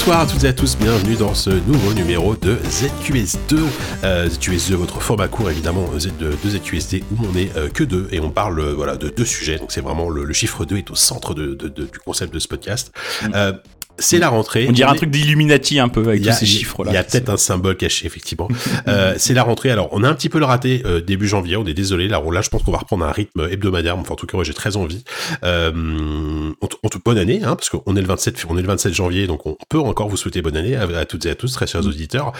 Bonsoir à toutes et à tous, bienvenue dans ce nouveau numéro de ZQS2. Euh, ZQS2, votre format court évidemment Z de, de ZQSD où on est euh, que deux et on parle euh, voilà, de deux sujets. Donc c'est vraiment le, le chiffre 2 est au centre de, de- de- du concept de ce podcast. Euh, c'est la rentrée. On dirait un est- truc d'Illuminati un peu avec tous ces chiffres-là. Il y a peut-être un symbole caché, effectivement. Euh, c'est la rentrée. Alors, on a un petit peu le raté euh, début janvier. On est désolé. Là, on- là, je pense qu'on va reprendre un rythme hebdomadaire. Enfin, en tout cas, moi, j'ai très envie. Euh, en, tout- en toute bonne année, hein, parce qu'on est le 27, on est le 27 janvier, donc on peut encore vous souhaiter bonne année à, à toutes et à tous, très chers auditeurs.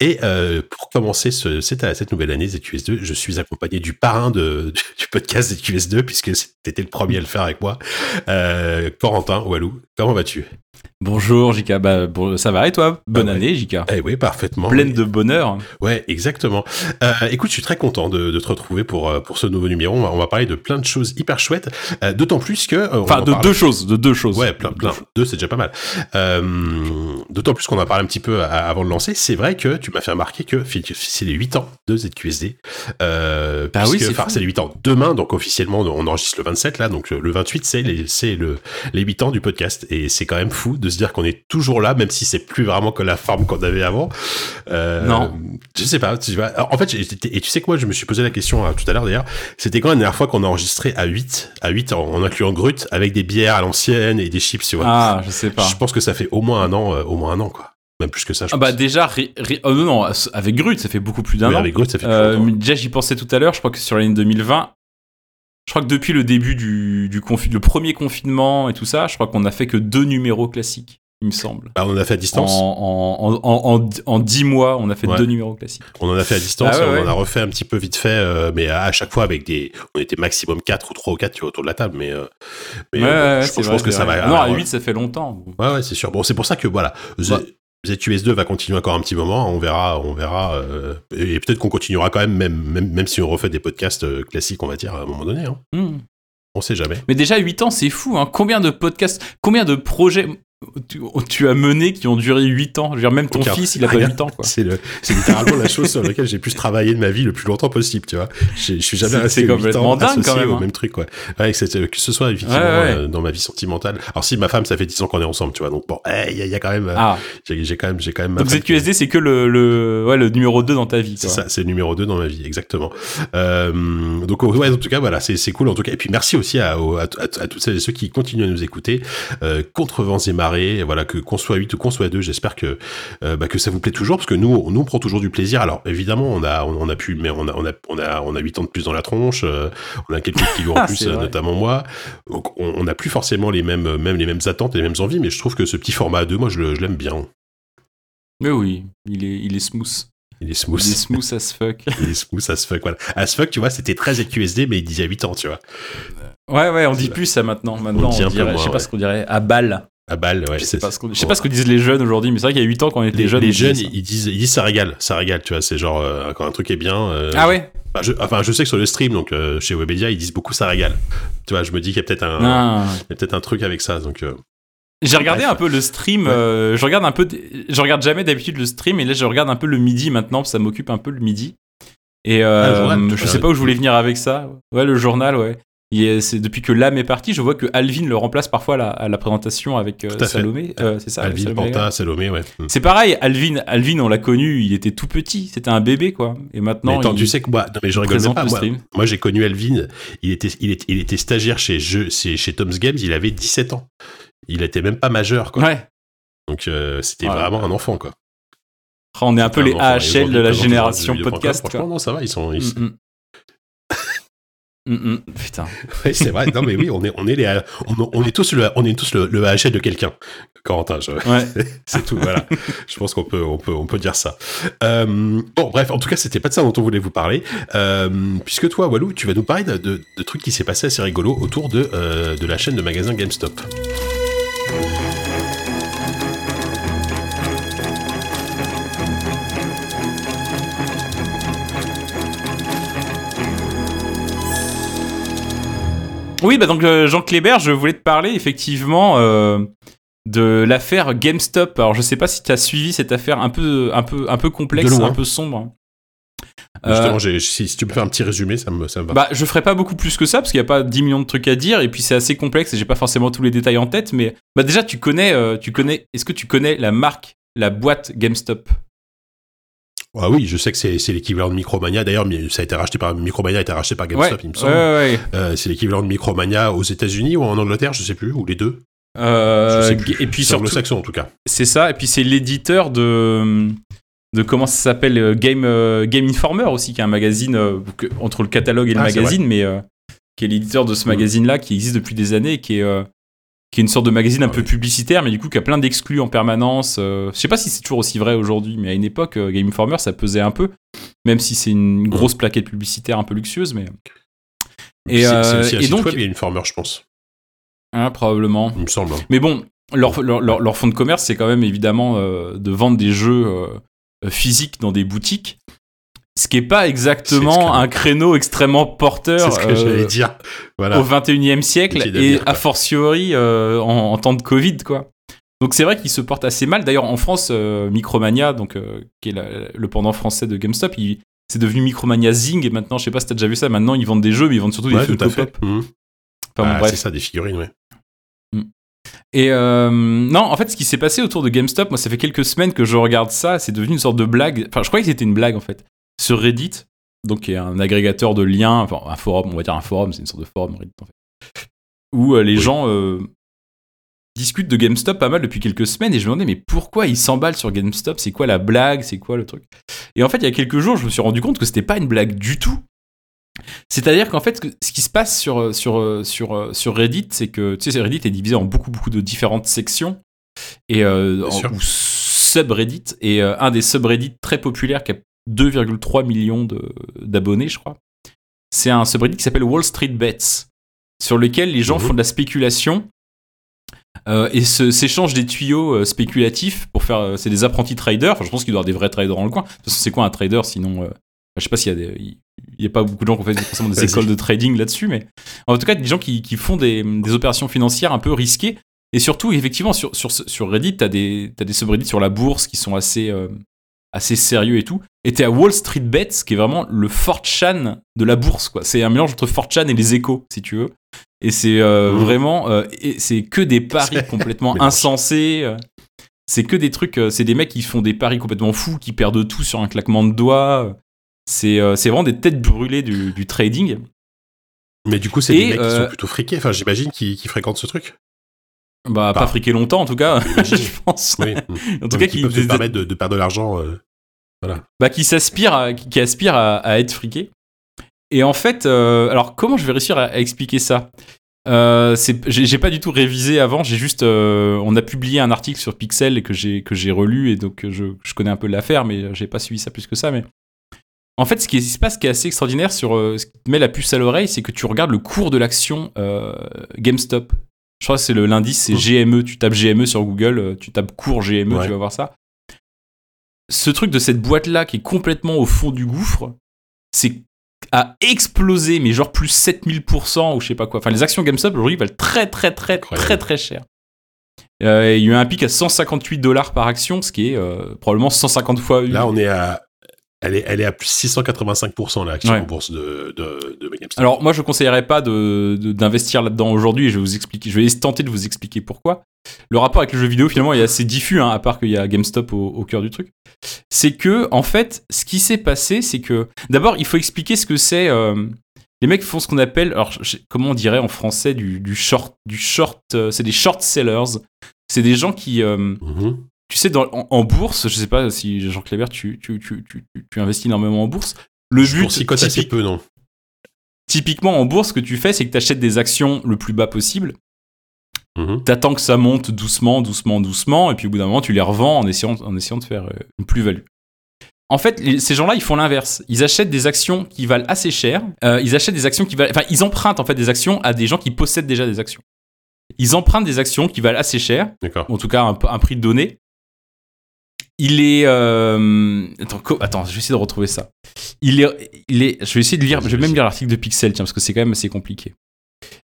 Et euh, pour commencer ce, cette, cette nouvelle année ZQS2, je suis accompagné du parrain de, du podcast ZQS2, puisque c'était le premier à le faire avec moi, euh, Corentin Walou. Comment vas-tu? Bonjour Jika, bah, bon, ça va et toi? Bonne Ah ouais. année Jika. Eh oui, parfaitement. Pleine de bonheur. Ouais, exactement. Euh, écoute, je suis très content de, de te retrouver pour euh, pour ce nouveau numéro. On va, on va parler de plein de choses hyper chouettes. Euh, D'autant plus que euh, Enfin, en de parle- deux choses, de deux choses. Ouais, plein, plein. Deux, c'est déjà pas mal. D'autant plus qu'on en parle un petit peu avant de lancer. C'est vrai que tu m'as fait remarquer que c'est les 8 ans de ZQSD. Euh, Bah oui, puisque- c'est enfin, les 8 ans. Demain, donc officiellement, on enregistre le 27 là, donc le 28, c'est les, c'est le, les 8 ans du podcast. Et c'est quand même fou de se dire qu'on est toujours là, même si c'est plus vraiment que la forme qu'on avait avant. Euh, Non. Je sais pas. Tu vois. Alors, en fait, et tu sais que moi, je me suis posé la question euh, tout à l'heure d'ailleurs. C'était quand la dernière fois qu'on a enregistré à 8, à 8 en, en incluant Grut, avec des bières à l'ancienne et des chips, tu vois. Ah, je sais pas. Je pense que ça fait au moins un an, euh, au moins un an, quoi. Même plus que ça, je Ah bah pense. déjà, ri- ri- oh non, non, avec Grut, ça fait beaucoup plus d'un Oui, an. avec Grut, ça fait plus Euh, déjà, j'y pensais tout à l'heure. Je crois que sur l'année 2020, je crois que depuis le début du, du confi- le premier confinement et tout ça, je crois qu'on a fait que deux numéros classiques, il me semble. Bah, on en a fait à distance. en, en, en, mois, on a fait Ouais. deux numéros classiques. On en a fait à distance. Ah ouais, et on ouais. en a refait un petit peu vite fait, euh, mais à, à chaque fois avec des. On était maximum 4 ou 3 ou 4 tu vois, autour de la table, mais. euh, mais euh, je, c'est je vrai, pense que ça va. Non, à alors, 8, ça fait longtemps. Ouais, ouais, c'est sûr. Bon, c'est pour ça que voilà, Bah. ZQS2 va continuer encore un petit moment. On verra, on verra, euh, et peut-être qu'on continuera quand même, même, même, même si on refait des podcasts euh, classiques, on va dire à un moment donné. Hein. Hmm. On sait jamais. Mais déjà 8 ans, c'est fou. Hein. Combien de podcasts, combien de projets tu, tu as menés qui ont duré 8 ans Je veux dire, même ton fils, il a pas Rien. 8 ans. C'est le, c'est littéralement la chose sur laquelle j'ai pu travailler de ma vie le plus longtemps possible, tu vois. Je suis jamais resté c'est 8 complètement ans dingue, associé quand même, au hein. même truc, quoi. Ouais, que, ce soit effectivement Ouais, ouais. euh, dans ma vie sentimentale. Alors si ma femme, ça fait 10 ans qu'on est ensemble, tu vois. Donc bon, il y, a- il y a quand même, euh, Ah, j'ai quand même, quand même. ma donc ZQSD, c'est que le, le, ouais, le numéro 2 dans ta vie. C'est ça, c'est le numéro 2 dans ma vie, exactement. Euh, donc ouais, en tout cas, voilà, c'est cool en tout cas. Et puis merci aussi à, à, à, à toutes celles et ceux qui continuent à nous écouter contre vents et marées. Et Voilà, que qu'on soit 8 ou qu'on soit 2, j'espère que euh, bah, que ça vous plaît toujours parce que nous, on- nous on prend toujours du plaisir. Alors évidemment, on a on, on a pu, mais on a on a on a on a 8 ans de plus dans la tronche. euh, on a quelques kilos en Ah, plus, euh, notamment moi. Donc on n'a plus forcément les mêmes même les mêmes attentes et les mêmes envies, mais je trouve que ce petit format à 2, moi je l'aime bien. Mais oui, il est, il est smooth. Il est Il smooth. est smooth as fuck. Il est smooth as fuck, voilà. As fuck, tu vois, c'était très ZQSD, mais il disait 8 ans, tu vois. Ouais, ouais, on dit plus ça maintenant. Maintenant, On dit on, un peu dirait, moins, je sais pas ce qu'on dirait, à balle. À balle, ouais. je sais pas ce qu'on je sais bon. pas ce que disent les jeunes aujourd'hui, mais c'est vrai qu'il y a 8 ans quand on était les, jeunes. les jeunes, ça. ils disent, ils disent ça régale, ça régale, tu vois. C'est genre, euh, quand un truc est bien. euh, Ah ouais enfin, je, enfin, je sais que sur le stream, donc euh, chez Webedia, ils disent beaucoup ça régale. Tu vois, je me dis qu'il y a peut-être un, Ah. il y a peut-être un truc avec ça. Donc, euh, J'ai regardé Bref. un peu le stream. Ouais. euh, je regarde un peu. Je regarde jamais d'habitude le stream, et là je regarde un peu le midi maintenant. parce que Ça m'occupe un peu le midi. Et euh, Ah, le journal, tu je sais pas où je voulais venir avec ça. Ouais, le journal, ouais. Et c'est depuis que l'âme est partie, je vois que Alvin le remplace parfois à la, à la présentation avec euh. Salomé. Euh, c'est ça. Alvin, Salomé, Panta. Salomé, ouais. Hmm. C'est pareil. Alvin, Alvin, on l'a connu. Il était tout petit. C'était un bébé, quoi. Et Mais maintenant, attends, il tu sais que moi, non, mais je rigole pas. Moi, moi, j'ai connu Alvin. Il était, il était, il était stagiaire chez jeu, c'est chez Tom's Games. Il avait 17 ans. Il était même pas majeur, quoi. Ouais. Donc, euh, c'était Ouais. vraiment un enfant, quoi. On est un peu les AHL de la génération podcast. Franchement, non, ça va. Ils sont, ils- Mm, mm. Mm, mm. Putain. Oui, c'est vrai. Non, mais oui, on est, on est les, on, on est tous le, on est tous le, le AHL de quelqu'un. Corentin, Ouais. c'est tout. Voilà. je pense qu'on peut, on peut, on peut dire ça. Euh, bon, bref, en tout cas, c'était pas de ça dont on voulait vous parler, euh, puisque toi, Walou, tu vas nous parler de, de, de trucs qui s'est passé assez rigolo autour de, euh, de la chaîne de magasins GameStop. Oui, bah donc euh, Jean Kléber, je voulais te parler effectivement euh, de l'affaire GameStop. Alors je sais pas si tu as suivi cette affaire un peu, un peu, un peu complexe, un peu sombre. Justement, si, tu peux faire un petit résumé, ça me, ça me va. Bah, je ferai pas beaucoup plus que ça parce qu'il n'y a pas 10 millions de trucs à dire et puis c'est assez complexe et j'ai pas forcément tous les détails en tête. Mais bah déjà, tu connais, tu connais. Est-ce que tu connais la marque, la boîte GameStop? Ah oui, je sais que c'est l'équivalent de Micromania. D'ailleurs, ça a été racheté par Micromania a été racheté par GameStop, il me semble. Ouais, euh, c'est l'équivalent de Micromania aux États-Unis ou en Angleterre, je sais plus, ou les deux. Euh, je sais plus. Et puis sur anglo-saxon en tout cas. C'est ça. Et puis c'est l'éditeur de de comment ça s'appelle euh, Game Game Informer aussi, qui est un magazine entre le catalogue et le ah, magazine, mais qui est l'éditeur de ce mm. magazine-là, qui existe depuis des années, et qui est qui est une sorte de magazine un ah peu publicitaire, mais du coup qui a plein d'exclus en permanence. Euh, je sais pas si c'est toujours aussi vrai aujourd'hui, mais à une époque, euh, Game Informer, ça pesait un peu, même si c'est une grosse plaquette publicitaire un peu luxueuse, mais. Et, c'est euh, aussi et donc, Game Informer, je pense. Ah, probablement. Il me semble. Hein. Mais bon, leur, leur, leur, fond de commerce, c'est quand même évidemment de vendre des jeux physiques dans des boutiques. Ce qui est pas exactement un créneau extrêmement porteur ce que j'allais euh, dire. Voilà. au 21e siècle et a fortiori euh, en, temps de Covid quoi. Donc c'est vrai qu'il se porte assez mal. D'ailleurs en France, euh, Micromania, donc qui est le pendant français de GameStop, c'est devenu Micromania Zing et maintenant, je sais pas si t'as déjà vu ça. Maintenant ils vendent des jeux, mais ils vendent surtout des jeux pop. Mmh. Enfin, ah, c'est ça, des figurines, ouais. Mmh. Et non, en fait, ce qui s'est passé autour de GameStop, moi, ça fait quelques semaines que je regarde ça. C'est devenu une sorte de blague. Enfin, je croyais que c'était une blague en fait sur Reddit, donc qui est un agrégateur de liens, enfin un forum, on va dire un forum, c'est une sorte de forum Reddit en fait, où euh, les gens euh, discutent de GameStop pas mal depuis quelques semaines et je me demandais mais pourquoi ils s'emballent sur GameStop? C'est quoi la blague? C'est quoi le truc? Et en fait, il y a quelques jours, je me suis rendu compte que c'était pas une blague du tout. C'est-à-dire qu'en fait, ce qui se passe sur, sur, sur, sur Reddit, c'est que tu sais, Reddit est divisé en beaucoup, beaucoup de différentes sections et euh, ou subreddits. Et un des subreddits très populaires qui a 2,3 millions d'abonnés, je crois. C'est un subreddit qui s'appelle Wall Street Bets, sur lequel les gens mhm. font de la spéculation euh, et s'échangent des tuyaux euh, spéculatifs pour faire. Euh, c'est des apprentis traders. Enfin, je pense qu'il doit y avoir des vrais traders dans le coin. De toute façon, c'est quoi un trader sinon Je sais pas s'il y a des. Il n'y a pas beaucoup de gens qui ont fait forcément des écoles de trading là-dessus, mais en tout cas, des gens qui, qui font des, des, opérations financières un peu risquées. Et surtout, effectivement, sur, sur, sur Reddit, tu as des subreddits sur la bourse qui sont assez, assez sérieux et tout. Et t'es à Wall Street Bets, qui est vraiment le 4chan de la bourse, quoi. C'est un mélange entre 4chan et les échos, si tu veux. Et c'est euh, mmh. vraiment, euh, c'est que des paris complètement insensés. Euh. C'est que des trucs, c'est des mecs qui font des paris complètement fous, qui perdent tout sur un claquement de doigts. C'est vraiment des têtes brûlées du, trading. Mais du coup, c'est des mecs qui sont plutôt friqués. Enfin, j'imagine qu'ils fréquentent ce truc. Bah, pas, friqués longtemps, en tout cas, je pense. En tout cas, qui peuvent se permettre de, perdre de l'argent. Bah, qui s'aspire, à, qui, aspire à, être friqué. Et en fait, euh, alors comment je vais réussir à, expliquer ça? Euh, j'ai pas du tout révisé avant, j'ai juste, euh, on a publié un article sur Pixel que j'ai que j'ai relu et donc je, je connais un peu l'affaire, mais j'ai pas suivi ça plus que ça. Mais en fait, ce qui se passe, qui est assez extraordinaire sur euh, ce qui te met la puce à l'oreille, c'est que tu regardes le cours de l'action GameStop. Je crois que c'est le lundi, c'est GME. Tu tapes GME sur Google, tu tapes cours GME, tu vas voir ça ce truc de cette boîte-là qui est complètement au fond du gouffre, c'est a explosé, mais genre plus 7000% ou je sais pas quoi. Enfin, les actions GameStop aujourd'hui valent très très très très très cher. Euh, il y a eu un pic à 158 dollars par action, ce qui est euh, probablement 150 fois. Là, on est à elle est, elle est à plus 685% l'action bourse de, de, de Alors moi je conseillerais pas d'investir de, là-dedans aujourd'hui. Je vais vous expliquer, je vais tenter de vous expliquer pourquoi. Le rapport avec le jeu vidéo finalement est assez diffus, hein, à part qu'il y a GameStop au, cœur du truc. C'est que en fait, ce qui s'est passé, c'est que d'abord il faut expliquer ce que c'est. Euh, les mecs font ce qu'on appelle, alors comment on dirait en français du, du short, du short, euh, c'est des short sellers. C'est des gens qui, euh, mm-hmm tu sais, dans, en, bourse, je sais pas si Jean Clébert, tu, tu, tu, tu, investis énormément en bourse. Le but, typique, assez peu, non Typiquement en bourse, ce que tu fais, c'est que tu achètes des actions le plus bas possible. Mhm. Tu attends que ça monte doucement, doucement, doucement, et puis au bout d'un moment, tu les revends en essayant, en essayant de faire euh, une plus-value. En fait, ces gens-là, ils font l'inverse. Ils achètent des actions qui valent assez cher. Euh, ils achètent des actions qui valent. Enfin, ils empruntent en fait des actions à des gens qui possèdent déjà des actions. Ils empruntent des actions qui valent assez cher. En tout cas, un, un prix donné. Il est. Euh... Attends, attends, je vais essayer de retrouver ça. Il est, il est. Je vais essayer de lire. Je vais même lire l'article de Pixel, tiens, parce que c'est quand même assez compliqué.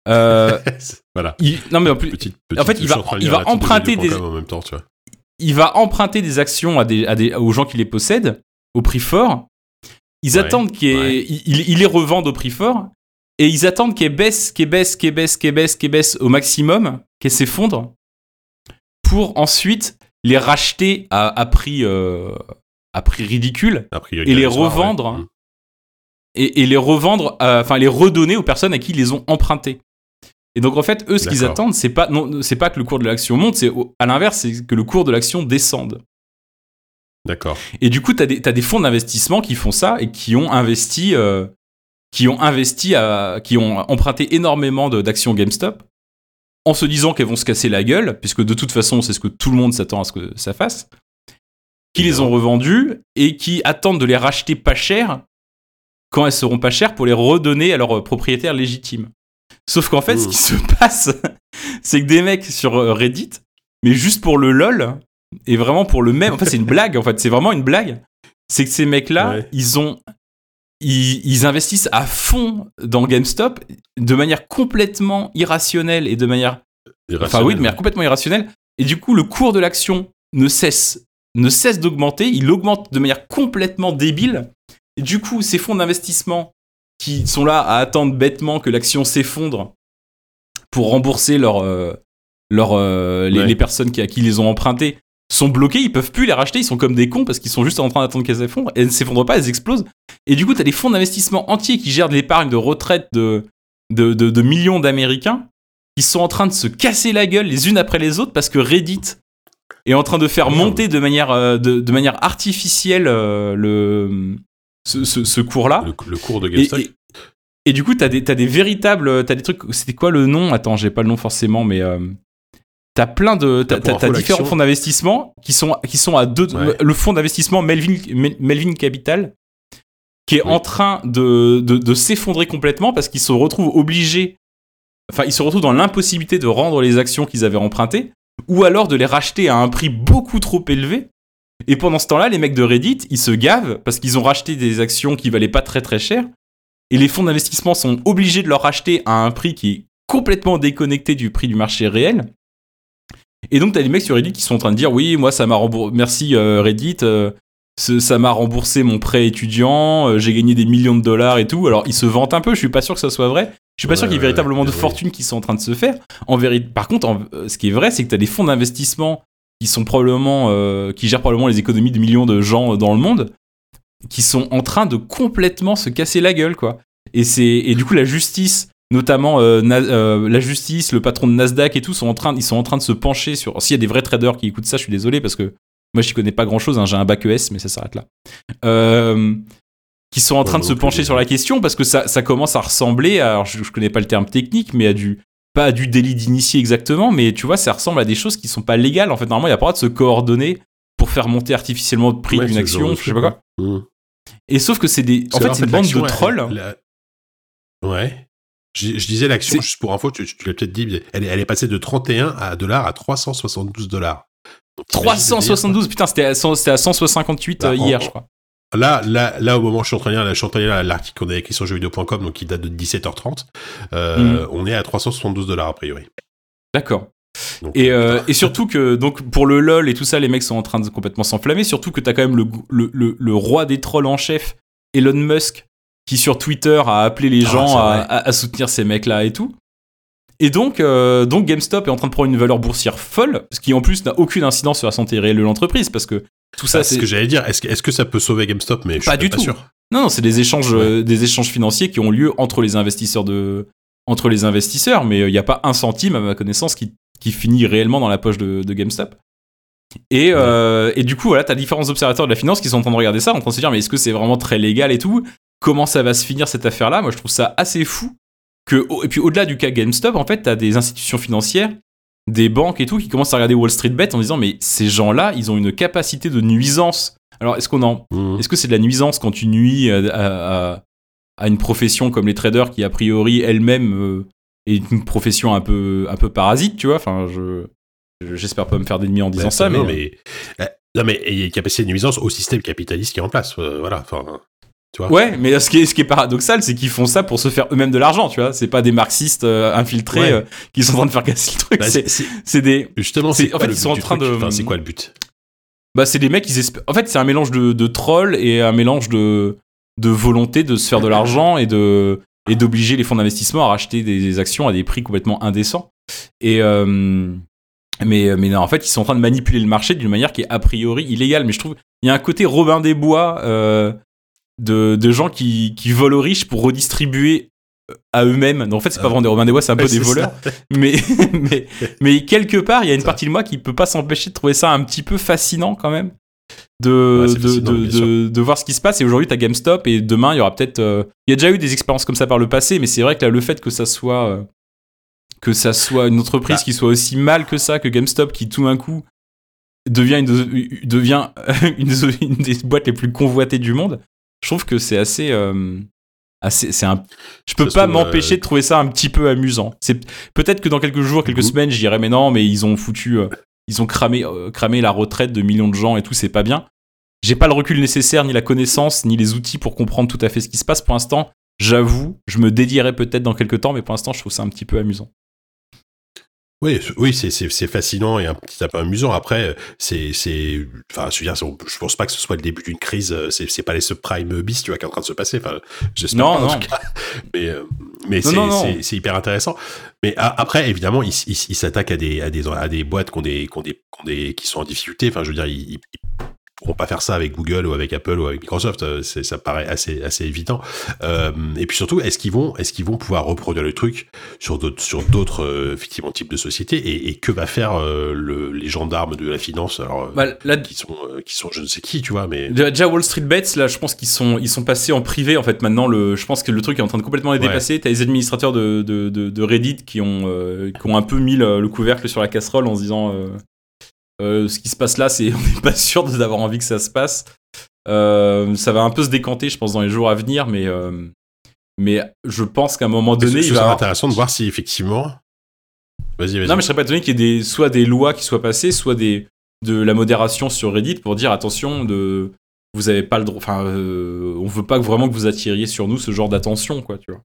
Euh... voilà. non mais en plus, en fait, il va, il va emprunter des. En même temps, tu vois. Il va emprunter des actions à des, à des, aux gens qui les possèdent au prix fort. Ils attendent qu'ils les revendent au prix fort et ils attendent qu'elles baissent, qu'elles baissent, qu'elles baissent, qu'elles baissent, qu'elles baissent au maximum, qu'elles s'effondrent pour ensuite les racheter à, prix, à prix ridicule et les revendre. Et, les revendre, enfin les redonner aux personnes à qui ils les ont empruntés. Et donc en fait, eux, ce qu'ils attendent, c'est pas non, c'est pas que le cours de l'action monte, c'est à l'inverse, c'est que le cours de l'action descende. D'accord. Et du coup, tu as, des fonds d'investissement qui font ça et qui ont investi, euh, qui ont investi, à, qui ont emprunté énormément d'actions GameStop en se disant qu'elles vont se casser la gueule, puisque de toute façon, c'est ce que tout le monde s'attend à ce que ça fasse, qui les ont revendues et qui attendent de les racheter pas cher quand elles seront pas chères pour les redonner à leurs propriétaires légitimes. Sauf qu'en fait, ce qui se passe, c'est que des mecs sur euh, Reddit, mais juste pour le lol, et vraiment pour le même, en fait, c'est une blague, en fait, c'est vraiment une blague. C'est que ces mecs-là, ils ont. Ils, investissent à fond dans GameStop de manière complètement irrationnelle et de manière. Enfin, oui, de manière complètement irrationnelle. Et du coup, le cours de l'action ne cesse, ne cesse d'augmenter. Il augmente de manière complètement débile. Et du coup, ces fonds d'investissement qui sont là à attendre bêtement que l'action s'effondre pour rembourser leur, euh, leur, euh, les, personnes qui, à qui ils les ont empruntés sont bloqués, ils peuvent plus les racheter, ils sont comme des cons parce qu'ils sont juste en train d'attendre qu'elles s'effondrent, elles ne s'effondrent pas, elles explosent. Et du coup, tu as des fonds d'investissement entiers qui gèrent de l'épargne de retraite de, de, de, millions d'Américains qui sont en train de se casser la gueule les unes après les autres parce que Reddit est en train de faire monter de manière, euh, de, de manière artificielle le, ce, ce, cours-là. Le, cours de GameStop. Et, du coup, t'as des, as des véritables. T'as des trucs. C'était quoi le nom? Attends, j'ai pas le nom forcément, mais. Euh, t'as plein de. T'as différents fonds d'investissement qui sont, qui sont à deux. Le fonds d'investissement Melvin, Melvin Capital, qui est en train de, de, de s'effondrer complètement parce qu'ils se retrouvent obligés. Enfin, ils se retrouvent dans l'impossibilité de rendre les actions qu'ils avaient empruntées, ou alors de les racheter à un prix beaucoup trop élevé et pendant ce temps-là, les mecs de Reddit, ils se gavent parce qu'ils ont racheté des actions qui valaient pas très très cher. Et les fonds d'investissement sont obligés de leur racheter à un prix qui est complètement déconnecté du prix du marché réel. Et donc, tu as des mecs sur Reddit qui sont en train de dire Oui, moi, ça m'a remboursé. Merci euh, Reddit, euh, ça m'a remboursé mon prêt étudiant, euh, j'ai gagné des millions de dollars et tout. Alors, ils se vantent un peu, je suis pas sûr que ça soit vrai. Je suis pas sûr qu'il y ait véritablement de fortune qui sont en train de se faire. En vérité, par contre, ce qui est vrai, c'est que tu as des fonds d'investissement qui sont probablement, qui gèrent probablement les économies de millions de gens dans le monde, qui sont en train de complètement se casser la gueule, quoi. Et c'est, et du coup, la justice, notamment euh, euh, la justice, le patron de Nasdaq et tout, sont en train, ils sont en train de se pencher sur. S'il y a des vrais traders qui écoutent ça, je suis désolé parce que moi, je connais pas grand chose. Hein, j'ai un bac ES, mais ça s'arrête là. qui sont en train de se pencher sur la question parce que ça, ça commence à ressembler. alors, je, je connais pas le terme technique, mais à du pas du délit d'initié exactement, mais tu vois, ça ressemble à des choses qui sont pas légales. En fait, normalement, il n'y a pas de se coordonner pour faire monter artificiellement le prix d'une action, je sais pas quoi. Mmh. Et sauf que c'est des. En fait, c'est une bande de trolls. Ouais. Je, disais l'action, juste pour info, tu, l'as peut-être dit, elle, elle, est passée de 31 à dollars à 372 dollars. 372, putain, c'était à, à 168 bah, euh, hier, je crois. Là, là, là, au moment où je suis en train de lire, l'article qu'on a écrit sur jeuxvideo.com, donc qui date de 17h30, euh, mhm. on est à 372 dollars a priori. D'accord. Et, euh, et, surtout que, donc, pour le LOL et tout ça, les mecs sont en train de complètement s'enflammer. Surtout que t'as quand même le, le, le, roi des trolls en chef, Elon Musk, qui sur Twitter a appelé les ah, gens à, à, soutenir ces mecs-là et tout. Et donc, euh, donc GameStop est en train de prendre une valeur boursière folle, ce qui en plus n'a aucune incidence sur la santé réelle de l'entreprise, parce que tout ça, bah, c'est ce que j'allais dire. Est-ce que, est que ça peut sauver GameStop Mais je pas suis du pas tout. Sûr. Non, non c'est des échanges, euh, des échanges financiers qui ont lieu entre les investisseurs de, entre les investisseurs, mais il euh, n'y a pas un centime à ma connaissance qui, qui finit réellement dans la poche de, de GameStop. Et, euh, et, du coup, voilà, t'as différents observateurs de la finance qui sont en train de regarder ça, en train de se dire, mais est-ce que c'est vraiment très légal et tout? Comment ça va se finir cette affaire-là Moi, je trouve ça assez fou. Que, et puis, au-delà du cas GameStop, en fait, t'as des institutions financières des banques et tout qui commencent à regarder Wall Street Bet en disant mais ces gens-là, ils ont une capacité de nuisance. Alors est-ce qu'on en, mmh. est-ce que c'est de la nuisance quand tu nuis à, une profession comme les traders qui a priori elle-même euh, est une profession un peu un peu parasite, tu vois? Enfin, je j'espère pas me faire d'ennemis en disant ça, mais, mais euh, non mais il y a une capacité de nuisance au système capitaliste qui est en place, euh, voilà. Enfin, ouais, mais ce qui est, ce qui est paradoxal, c'est qu'ils font ça pour se faire eux-mêmes de l'argent, tu vois. C'est pas des marxistes euh, infiltrés euh, qui sont en train de faire casser le truc. Bah, c'est des. Justement, c'est. En fait, ils sont en train de. c'est quoi le but? Bah, c'est des mecs, ils espèrent. En fait, c'est un mélange de, de trolls et un mélange de de volonté de se faire de l'argent et de et d'obliger les fonds d'investissement à racheter des, actions à des prix complètement indécents. Et mais, mais non, en fait, ils sont en train de manipuler le marché d'une manière qui est a priori illégale. Mais je trouve il y a un côté Robin des Bois de, de, gens qui, qui volent aux riches pour redistribuer à eux-mêmes. En fait, c'est pas vraiment des Robin des Bois, c'est un peu des voleurs. Mais, mais, mais quelque part, il y a une partie de moi qui peut pas s'empêcher de trouver ça un petit peu fascinant quand même. De, de, de, de, voir ce qui se passe. Et aujourd'hui, tu as GameStop et demain, il y aura peut-être. Euh, il y a déjà eu des expériences comme ça par le passé, mais c'est vrai que là, le fait que ça soit. Euh, que ça soit une entreprise bah. qui soit aussi mal que ça, que GameStop, qui tout d'un coup devient, une, devient une, des boîtes les plus convoitées du monde, je trouve que c'est assez. Euh, c'est un. Je peux pas m'empêcher de trouver ça un petit peu amusant. C'est peut-être que dans quelques jours, quelques semaines, je dirais mais non, mais ils ont foutu, euh, ils ont cramé, euh, cramé la retraite de millions de gens et tout, c'est pas bien. J'ai pas le recul nécessaire, ni la connaissance, ni les outils pour comprendre tout à fait ce qui se passe. Pour l'instant, j'avoue, je me dédierai peut-être dans quelques temps, mais pour l'instant, je trouve ça un petit peu amusant. Oui, oui, c'est fascinant et un petit peu amusant. Après, c'est, c'est, enfin, je veux dire, je pense pas que ce soit le début d'une crise. Euh, c'est, pas les subprime bis, tu vois, qui est en train de se passer. Enfin, j'espère pas en tout cas. Mais, euh, mais c'est, hyper intéressant. Mais après, évidemment, ils il, il s'attaquent à des, à des, à des boîtes qui ont des, qui ont des, qui, ont des, qui sont en difficulté. Enfin, je veux dire, ils, pourront pas faire ça avec Google ou avec Apple ou avec Microsoft. Euh, ça paraît assez, assez évident. Euh, et puis surtout, est-ce qu'ils vont, est-ce qu'ils vont pouvoir reproduire le truc sur d'autres, sur d'autres euh, effectivement types de sociétés et, et que va faire le, les gendarmes de la finance? Alors bah, là, qui sont, qui sont, je ne sais qui, tu vois, mais déjà Wall Street Bets, là, je pense qu'ils sont, ils sont passés en privé en fait. Maintenant, le, je pense que le truc est en train de complètement les dépasser. T'as les administrateurs de, de, de, Reddit qui ont, qui ont un peu mis le, le, couvercle sur la casserole en se disant euh, ce qui se passe là, c'est on n'est pas sûr d'avoir envie que ça se passe. Euh, ça va un peu se décanter, je pense, dans les jours à venir, mais euh, mais je pense qu'à un moment donné, il va. intéressant de voir si effectivement. Vas-y, vas-y. Non, mais je serais pas étonné qu'il y ait des, soit des lois qui soient passées, soit des de la modération sur Reddit pour dire attention de vous avez pas le droit enfin on veut pas vraiment que vous attiriez sur nous ce genre d'attention quoi tu vois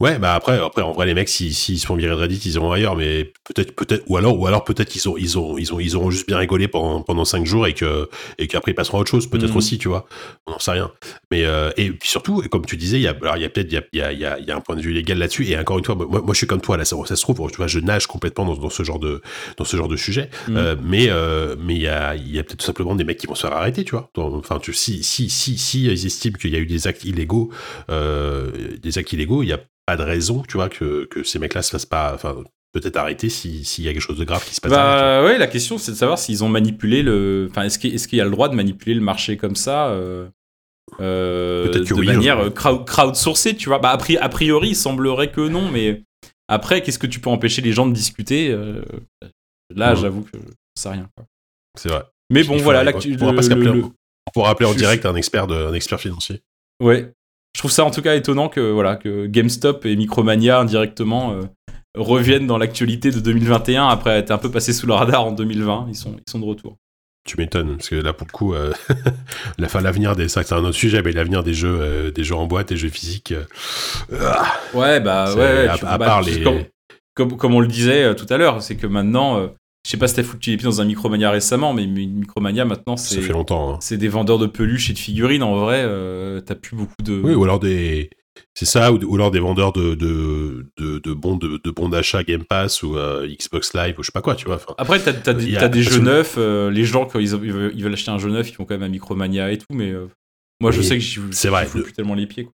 Ouais, bah après, après en vrai les mecs s'ils si, se font virer de Reddit, ils iront ailleurs, mais peut-être, peut-être, ou alors, ou alors peut-être qu'ils ont, ils ont, ils ont, ils auront juste bien rigolé pendant pendant cinq jours et que et qu'après ils passeront à autre chose, peut-être mhm. aussi, tu vois. On n'en sait rien. Mais euh, et puis surtout, comme tu disais, il y a, alors il y a peut-être, il y a, il y a, il y a un point de vue légal là-dessus. Et encore une fois, moi, moi je suis comme toi là, ça, ça se trouve, tu vois, je nage complètement dans, dans ce genre de dans ce genre de sujet. Mhm. Euh, mais euh, mais il y a, il y a peut-être tout simplement des mecs qui vont se faire arrêter, tu vois. Enfin, tu, si si si si ils estiment qu'il y a eu des actes illégaux, des actes illégaux, il y a pas de raison, tu vois, que, que ces mecs-là se fassent pas, enfin, peut-être arrêter s'il y a quelque chose de grave qui se passe. Bah ouais, la question c'est de savoir s'ils ont manipulé le, enfin, est-ce qu'il est y a le droit de manipuler le marché comme ça euh, euh, de manière hein. crowd, crowdsourcée, tu vois. Bah a priori, il semblerait que non, mais après, qu'est-ce que tu peux empêcher les gens de discuter euh, Là, j'avoue que je sais rien. C'est vrai. Mais bon, voilà, là, on, pourra le, on pourra appeler en direct un expert, de, un expert financier. Ouais, je trouve ça en tout cas étonnant que voilà que GameStop et Micromania indirectement euh, reviennent dans l'actualité de 2021 après être un peu passé sous le radar en 2020. Ils sont ils sont de retour. Tu m'étonnes parce que là pour le coup, euh, l'avenir des ça c'est un autre sujet, mais l'avenir des jeux euh, des jeux en boîte, des jeux physiques. ouais bah ouais. À, part les comme, comme, on le disait tout à l'heure, c'est que maintenant je sais pas si t'as foutu les pieds dans un Micromania récemment, mais Micromania maintenant c'est. fait longtemps. Hein. C'est des vendeurs de peluches et de figurines en vrai. Euh, t'as plus beaucoup de. Oui, ou alors des. C'est ça, ou, alors des vendeurs de, de, de, bons de, bons d'achat Game Pass ou euh, Xbox Live ou je sais pas quoi, tu vois. Après, t'as as, des, des jeux neufs. Euh, les gens, quand ils, ils, veulent, acheter un jeu neuf, ils font quand même un Micromania et tout, mais moi je sais que j'y fous plus tellement les pieds.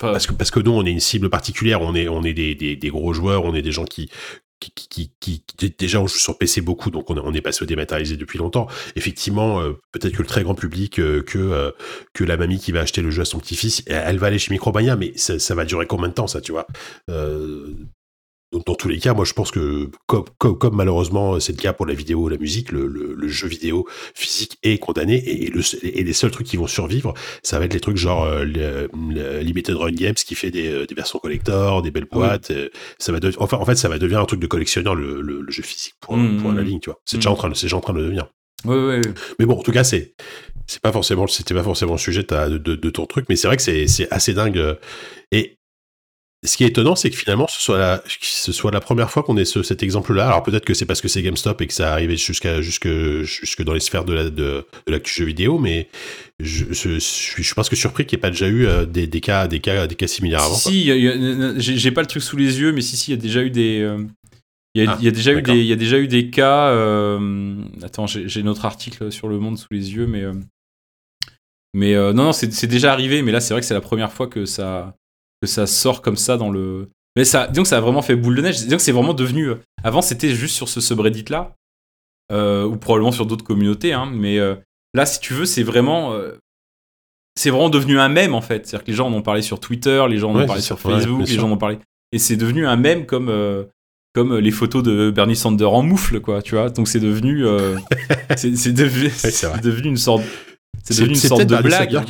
parce que parce que nous on est une cible particulière, on est on est des, des, des, gros joueurs, on est des gens qui qui, déjà on joue sur PC beaucoup, donc on, on est passé au dématérialisé depuis longtemps. Effectivement, euh, peut-être que le très grand public, euh, que euh, que la mamie qui va acheter le jeu à son petit-fils, elle, va aller chez Micromania, mais ça, va durer combien de temps ça, tu vois? Dans tous les cas, moi je pense que comme, comme, malheureusement c'est le cas pour la vidéo, la musique, le, le, jeu vidéo physique est condamné et, le, et, les seuls trucs qui vont survivre, ça va être les trucs genre euh, le, Limited Run Games qui fait des, euh, des versions collector, des belles boîtes. Euh, ça va enfin en fait ça va devenir un truc de collectionneur le, jeu physique pour, mmh, pour la mmh. ligne, tu vois. C'est déjà mmh. en train, c'est déjà en train de devenir. Oui, oui, Mais bon, en tout cas, c'est c'est pas forcément c'était pas forcément le sujet de, de, de ton truc, mais c'est vrai que c'est assez dingue. Et ce qui est étonnant, c'est que finalement, ce soit la, ce soit la première fois qu'on ait ce, cet exemple-là. Alors peut-être que c'est parce que c'est GameStop et que ça arrivait jusqu'à jusque jusque dans les sphères de la de, de l'actu jeu vidéo, mais je, je, je suis presque surpris qu'il n'y ait pas déjà eu euh, des, des, cas des cas des cas similaires avant. Si, j'ai pas le truc sous les yeux, mais si si, il y a déjà eu des euh, il y, a, ah, y, a déjà eu des, il y a déjà eu des cas. Euh, attends, j'ai notre article sur le Monde sous les yeux, mais euh, mais non, non, c'est déjà arrivé. Mais là, c'est vrai que c'est la première fois que ça que ça sort comme ça dans le. Mais ça, que ça a vraiment fait boule de neige. Disons que c'est vraiment devenu. Avant, c'était juste sur ce subreddit là, ou probablement sur d'autres communautés. Hein, mais là, si tu veux, c'est vraiment c'est vraiment devenu un mème en fait. C'est-à-dire que les gens en ont parlé sur Twitter, les gens en ont parlé sur Facebook, les gens en ont parlé. Et c'est devenu un mème comme, comme les photos de Bernie Sanders en moufle, quoi, tu vois. Donc c'est devenu, euh, c'est devenu, devenu une sorte, c'est devenu une sorte de blague.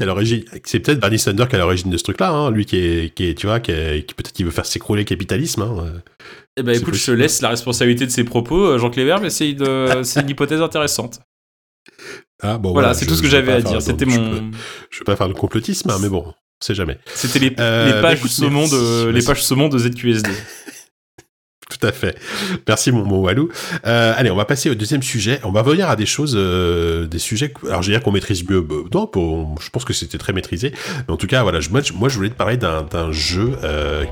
C'est peut-être Bernie Sanders qui est à l'origine de ce truc-là, hein, lui qui est, qui est, tu vois, qui, qui peut-être qui veut faire s'écrouler le capitalisme. Hein. Eh ben écoute, je te laisse la responsabilité de ses propos, euh, Jean Cléver, mais c'est une, une hypothèse intéressante. Ah, bon, voilà, c'est tout ce que j'avais à dire. C'était mon. Je veux pas faire le complotisme, hein, mais bon, on sait jamais. C'était les, euh, les, pages saumon de, les pages saumon de ZQSD. Tout à fait. Merci mon Walou. Euh, allez, on va passer au deuxième sujet. On va revenir à des choses, euh, des sujets. Alors, je veux dire qu'on maîtrise mieux. Euh, non, je pense que c'était très maîtrisé. Mais en tout cas, voilà. moi, je voulais te parler d'un jeu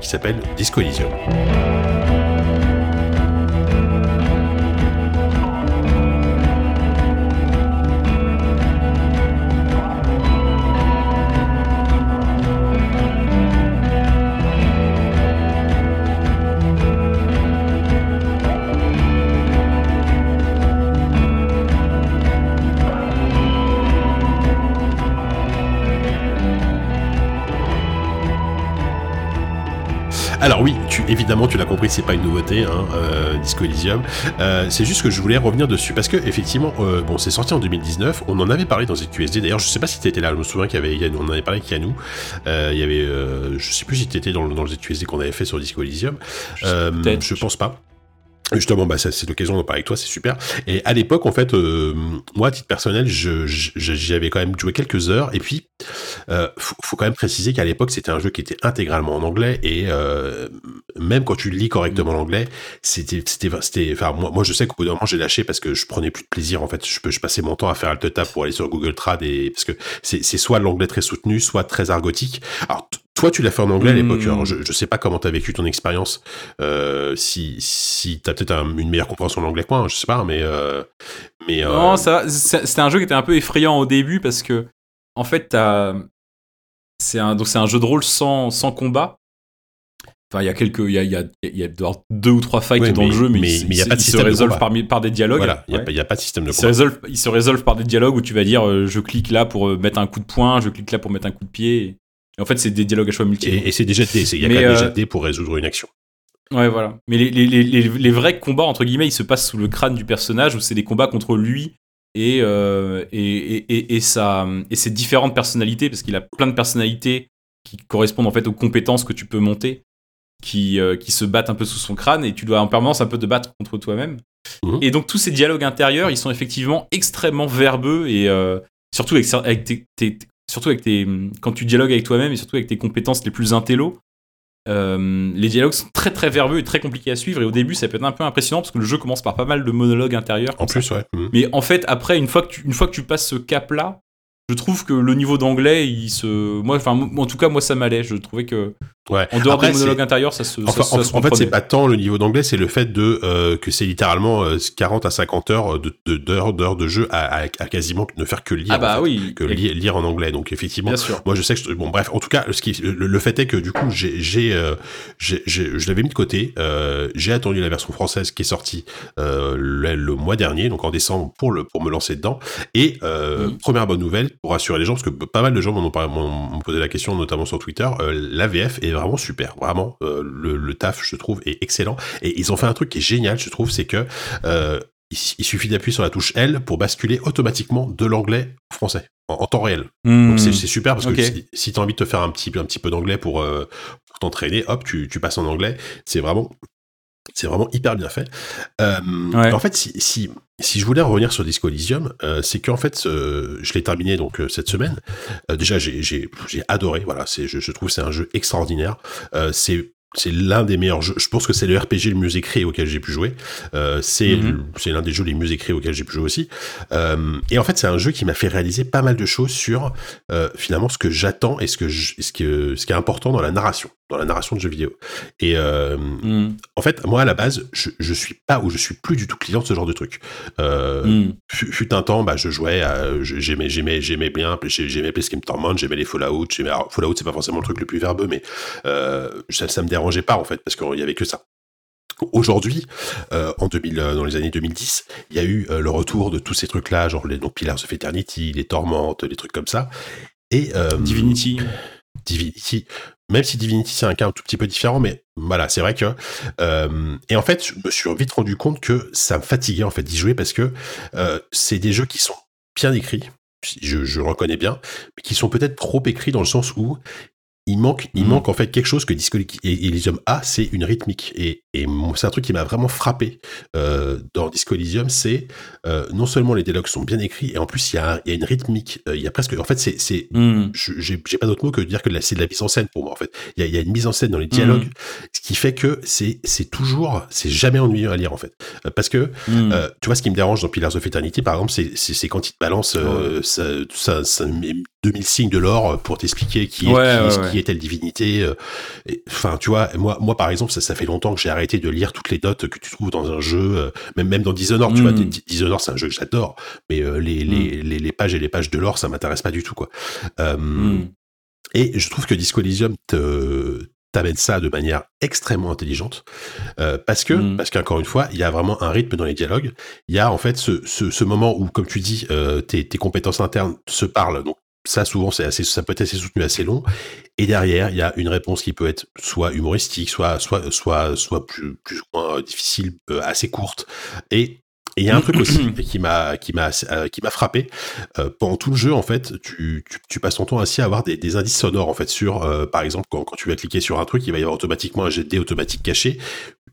qui s'appelle Disco Elysium. Alors oui, tu, évidemment, tu l'as compris, c'est pas une nouveauté, hein, euh, Disco Elysium. Euh, c'est juste que je voulais revenir dessus parce que effectivement, euh, bon, c'est sorti en 2019. On en avait parlé dans ZQSD. D'ailleurs, je sais pas si tu étais là. Je me souviens qu'il y avait, on en avait parlé avec Yannou. il y avait, je sais plus si tu étais dans, dans le ZQSD qu'on avait fait sur Disco Elysium. je pense pas. Justement, bah, c'est l'occasion d'en parler avec toi, c'est super. Et à l'époque, en fait, euh, moi, à titre personnel, j'y avais quand même joué quelques heures. Et puis, euh, faut, quand même préciser qu'à l'époque, c'était un jeu qui était intégralement en anglais. Et euh, même quand tu lis correctement l'anglais, c'était, c'était, c'était, enfin, moi, moi, je sais qu'au bout d'un moment, j'ai lâché parce que je prenais plus de plaisir. En fait, je, peux, je passais mon temps à faire alt tab pour aller sur Google Trad et parce que c'est, c'est soit l'anglais très soutenu, soit très argotique. Alors toi, tu l'as fait en anglais à l'époque. Hmm. je, je sais pas comment tu as vécu ton expérience. Euh, si si t'as peut-être une meilleure compréhension de l'anglais que moi, hein, je sais pas, mais euh, mais euh... non, ça, c'était un jeu qui était un peu effrayant au début parce que en fait, c'est un donc un jeu de rôle sans sans combat. Enfin, il y a quelques, il y a, y a, y a deux ou trois fights dans le jeu, mais, mais il y a pas de système se résolvent par, par, des dialogues. Voilà, il n'y a, a, pas de système de combat. Se résolve, il se résolvent par des dialogues où tu vas dire, euh, je clique là pour mettre un coup de poing, je clique là pour mettre un coup de pied en fait, c'est des dialogues à choix multiples. Et, c'est des jets Il y a quand même des jets euh, pour résoudre une action. Ouais, voilà. Mais les, les, les, les, vrais combats, entre guillemets, ils se passent sous le crâne du personnage, où c'est des combats contre lui et, euh, et, et, et, sa, et ses différentes personnalités, parce qu'il a plein de personnalités qui correspondent en fait aux compétences que tu peux monter, qui, euh, qui se battent un peu sous son crâne, et tu dois en permanence un peu te battre contre toi-même. Mhm. Et donc tous ces dialogues intérieurs, ils sont effectivement extrêmement verbeux, et surtout avec, avec tes, tes, surtout avec tes, quand tu dialogues avec toi-même et surtout avec tes compétences les plus intello, euh, les dialogues sont très très verbeux et très compliqués à suivre et au début ça peut être un peu impressionnant parce que le jeu commence par pas mal de monologues intérieurs. En plus, ouais. Mmh. Mais en fait après une fois que tu, une fois que tu passes ce cap là, je trouve que le niveau d'anglais, il se, moi, enfin, en tout cas, moi, ça m'allait. Je trouvais que, ouais. en dehors des monologues intérieurs, ça se. Enfin, ça, en, fait, c'est pas tant le niveau d'anglais, c'est le fait de euh, que c'est littéralement 40 euh, à 50 heures de d'heures d'heures de jeu à, à, quasiment ne faire que lire. Ah bah oui. Que lire, en anglais. Donc effectivement, moi, je sais que bon, bref, en tout cas, ce qui, le, fait est que du coup, j'ai, j'ai, euh, je l'avais mis de côté. j'ai attendu la version française qui est sortie le, le, mois dernier, donc en décembre, pour le pour me lancer dedans. Et mmh. première bonne nouvelle pour rassurer les gens, parce que pas mal de gens m'ont posé la question, notamment sur Twitter. Euh, L'AVF est vraiment super, vraiment. Euh, le, taf, je trouve, est excellent. Et ils ont fait un truc qui est génial, je trouve, c'est que euh, il, suffit d'appuyer sur la touche L pour basculer automatiquement de l'anglais au français en, temps réel. Hmm. Donc c'est super parce que si, tu as envie de te faire un petit, un petit peu d'anglais pour, pour t'entraîner, hop, tu, tu passes en anglais. C'est vraiment c'est vraiment hyper bien fait. Euh, En fait, si, si, si, je voulais revenir sur Disco Elysium, euh, c'est qu'en fait, je l'ai terminé donc euh, cette semaine. Déjà, j'ai adoré. Voilà, c'est je, je, trouve c'est un jeu extraordinaire. c'est c'est l'un des meilleurs jeux. Je pense que c'est le RPG le mieux écrit auquel j'ai pu jouer. Euh, c'est Mhm. c'est l'un des jeux les mieux écrits auxquels j'ai pu jouer aussi. Euh, et en fait, c'est un jeu qui m'a fait réaliser pas mal de choses sur euh, finalement ce que j'attends et ce que je- ce que ce qui est important dans la narration, dans la narration de jeux vidéo. Et euh, Mm. en fait, moi à la base, je, je suis pas ou je suis plus du tout client de ce genre de truc. Euh, Mm. fut, un temps, bah, je jouais, j'aimais, j'aimais, j'aimais bien, j'ai- j'aimais Plague Torment, j'aimais les Fallout, alors, Fallout, c'est pas forcément le truc le plus verbeux, mais euh, ça, ça me dérangeait pas en fait, parce qu'il y avait que ça. Aujourd'hui, euh, en 2000, euh, dans les années 2010, il y a eu euh, le retour de tous ces trucs-là, genre les donc Pillars of Eternity, les Tormentes, les trucs comme ça. Et euh, Divinity. Divinity, même si Divinity c'est un cas un tout petit peu différent, mais voilà, c'est vrai que euh, et en fait, je me suis vite rendu compte que ça me fatiguait en fait d'y jouer parce que euh, c'est des jeux qui sont bien écrits, je, je reconnais bien, mais qui sont peut-être trop écrits dans le sens où il manque, il Mhm. manque en fait quelque chose que Disco Elysium a, c'est une rythmique. Et, c'est un truc qui m'a vraiment frappé euh, dans Disco Elysium, c'est euh, non seulement les dialogues sont bien écrits, et en plus il y a, y une rythmique. euh, il y a presque, en fait, c'est, c'est Mm. je- j'ai pas d'autre mot que de dire que c'est de la mise en scène pour moi en fait. Il y a, il y a une mise en scène dans les dialogues, Mhm. ce qui fait que c'est c'est toujours, c'est jamais ennuyeux à lire en fait, parce que euh, tu vois ce qui me dérange dans Pillars of Eternity par exemple, c'est quand il te balance euh, ça, ça, ça met 2000 signes de l'or pour t'expliquer qui est Ouais, qui, ouais, qui est telle divinité. euh, Enfin, tu vois, moi moi par exemple, ça ça fait longtemps que j'ai arrêté de lire toutes les notes que tu trouves dans un jeu, euh, même même dans Dishonored, tu vois. Dis- Dishonored c'est un jeu que j'adore, mais euh, les, les, les les pages et les pages de l'or ça m'intéresse pas du tout quoi. Euh, Mm. et je trouve que Disco Elysium te t'amène ça de manière extrêmement intelligente euh, parce que parce qu'encore une fois il y a vraiment un rythme dans les dialogues il y a en fait ce, ce, ce moment où comme tu dis euh, tes, tes compétences internes se parlent donc ça souvent c'est assez ça peut être assez soutenu assez long. Et derrière il y a une réponse qui peut être soit humoristique soit soit soit soit plus plus ou moins difficile euh, assez courte. Et et il y a un truc aussi qui m'a qui m'a euh, qui m'a frappé. Euh, pendant tout le jeu en fait tu, tu, tu passes ton temps ainsi à avoir des, des indices sonores en fait sur euh, par exemple quand, quand tu vas cliquer sur un truc il va y avoir automatiquement un jet de automatique caché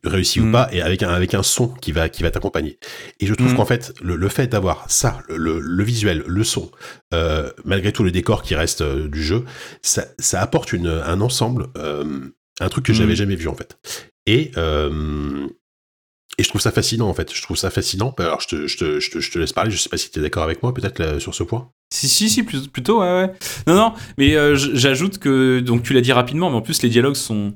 réussi ou Mm. pas et avec un avec un son qui va qui va t'accompagner et je trouve Mm. qu'en fait le, le fait d'avoir ça le, le, visuel le son euh, malgré tout le décor qui reste euh, du jeu ça, ça apporte une, un ensemble euh, un truc que Mm. j'avais jamais vu en fait et et je trouve ça fascinant en fait. Je trouve ça fascinant. Alors je te, je te, je te, je te laisse parler. Je sais pas si tu es d'accord avec moi peut-être sur ce point. Si, si, si, plutôt, ouais, ouais. Non, non, mais euh, j'ajoute que, donc tu l'as dit rapidement, mais en plus les dialogues sont,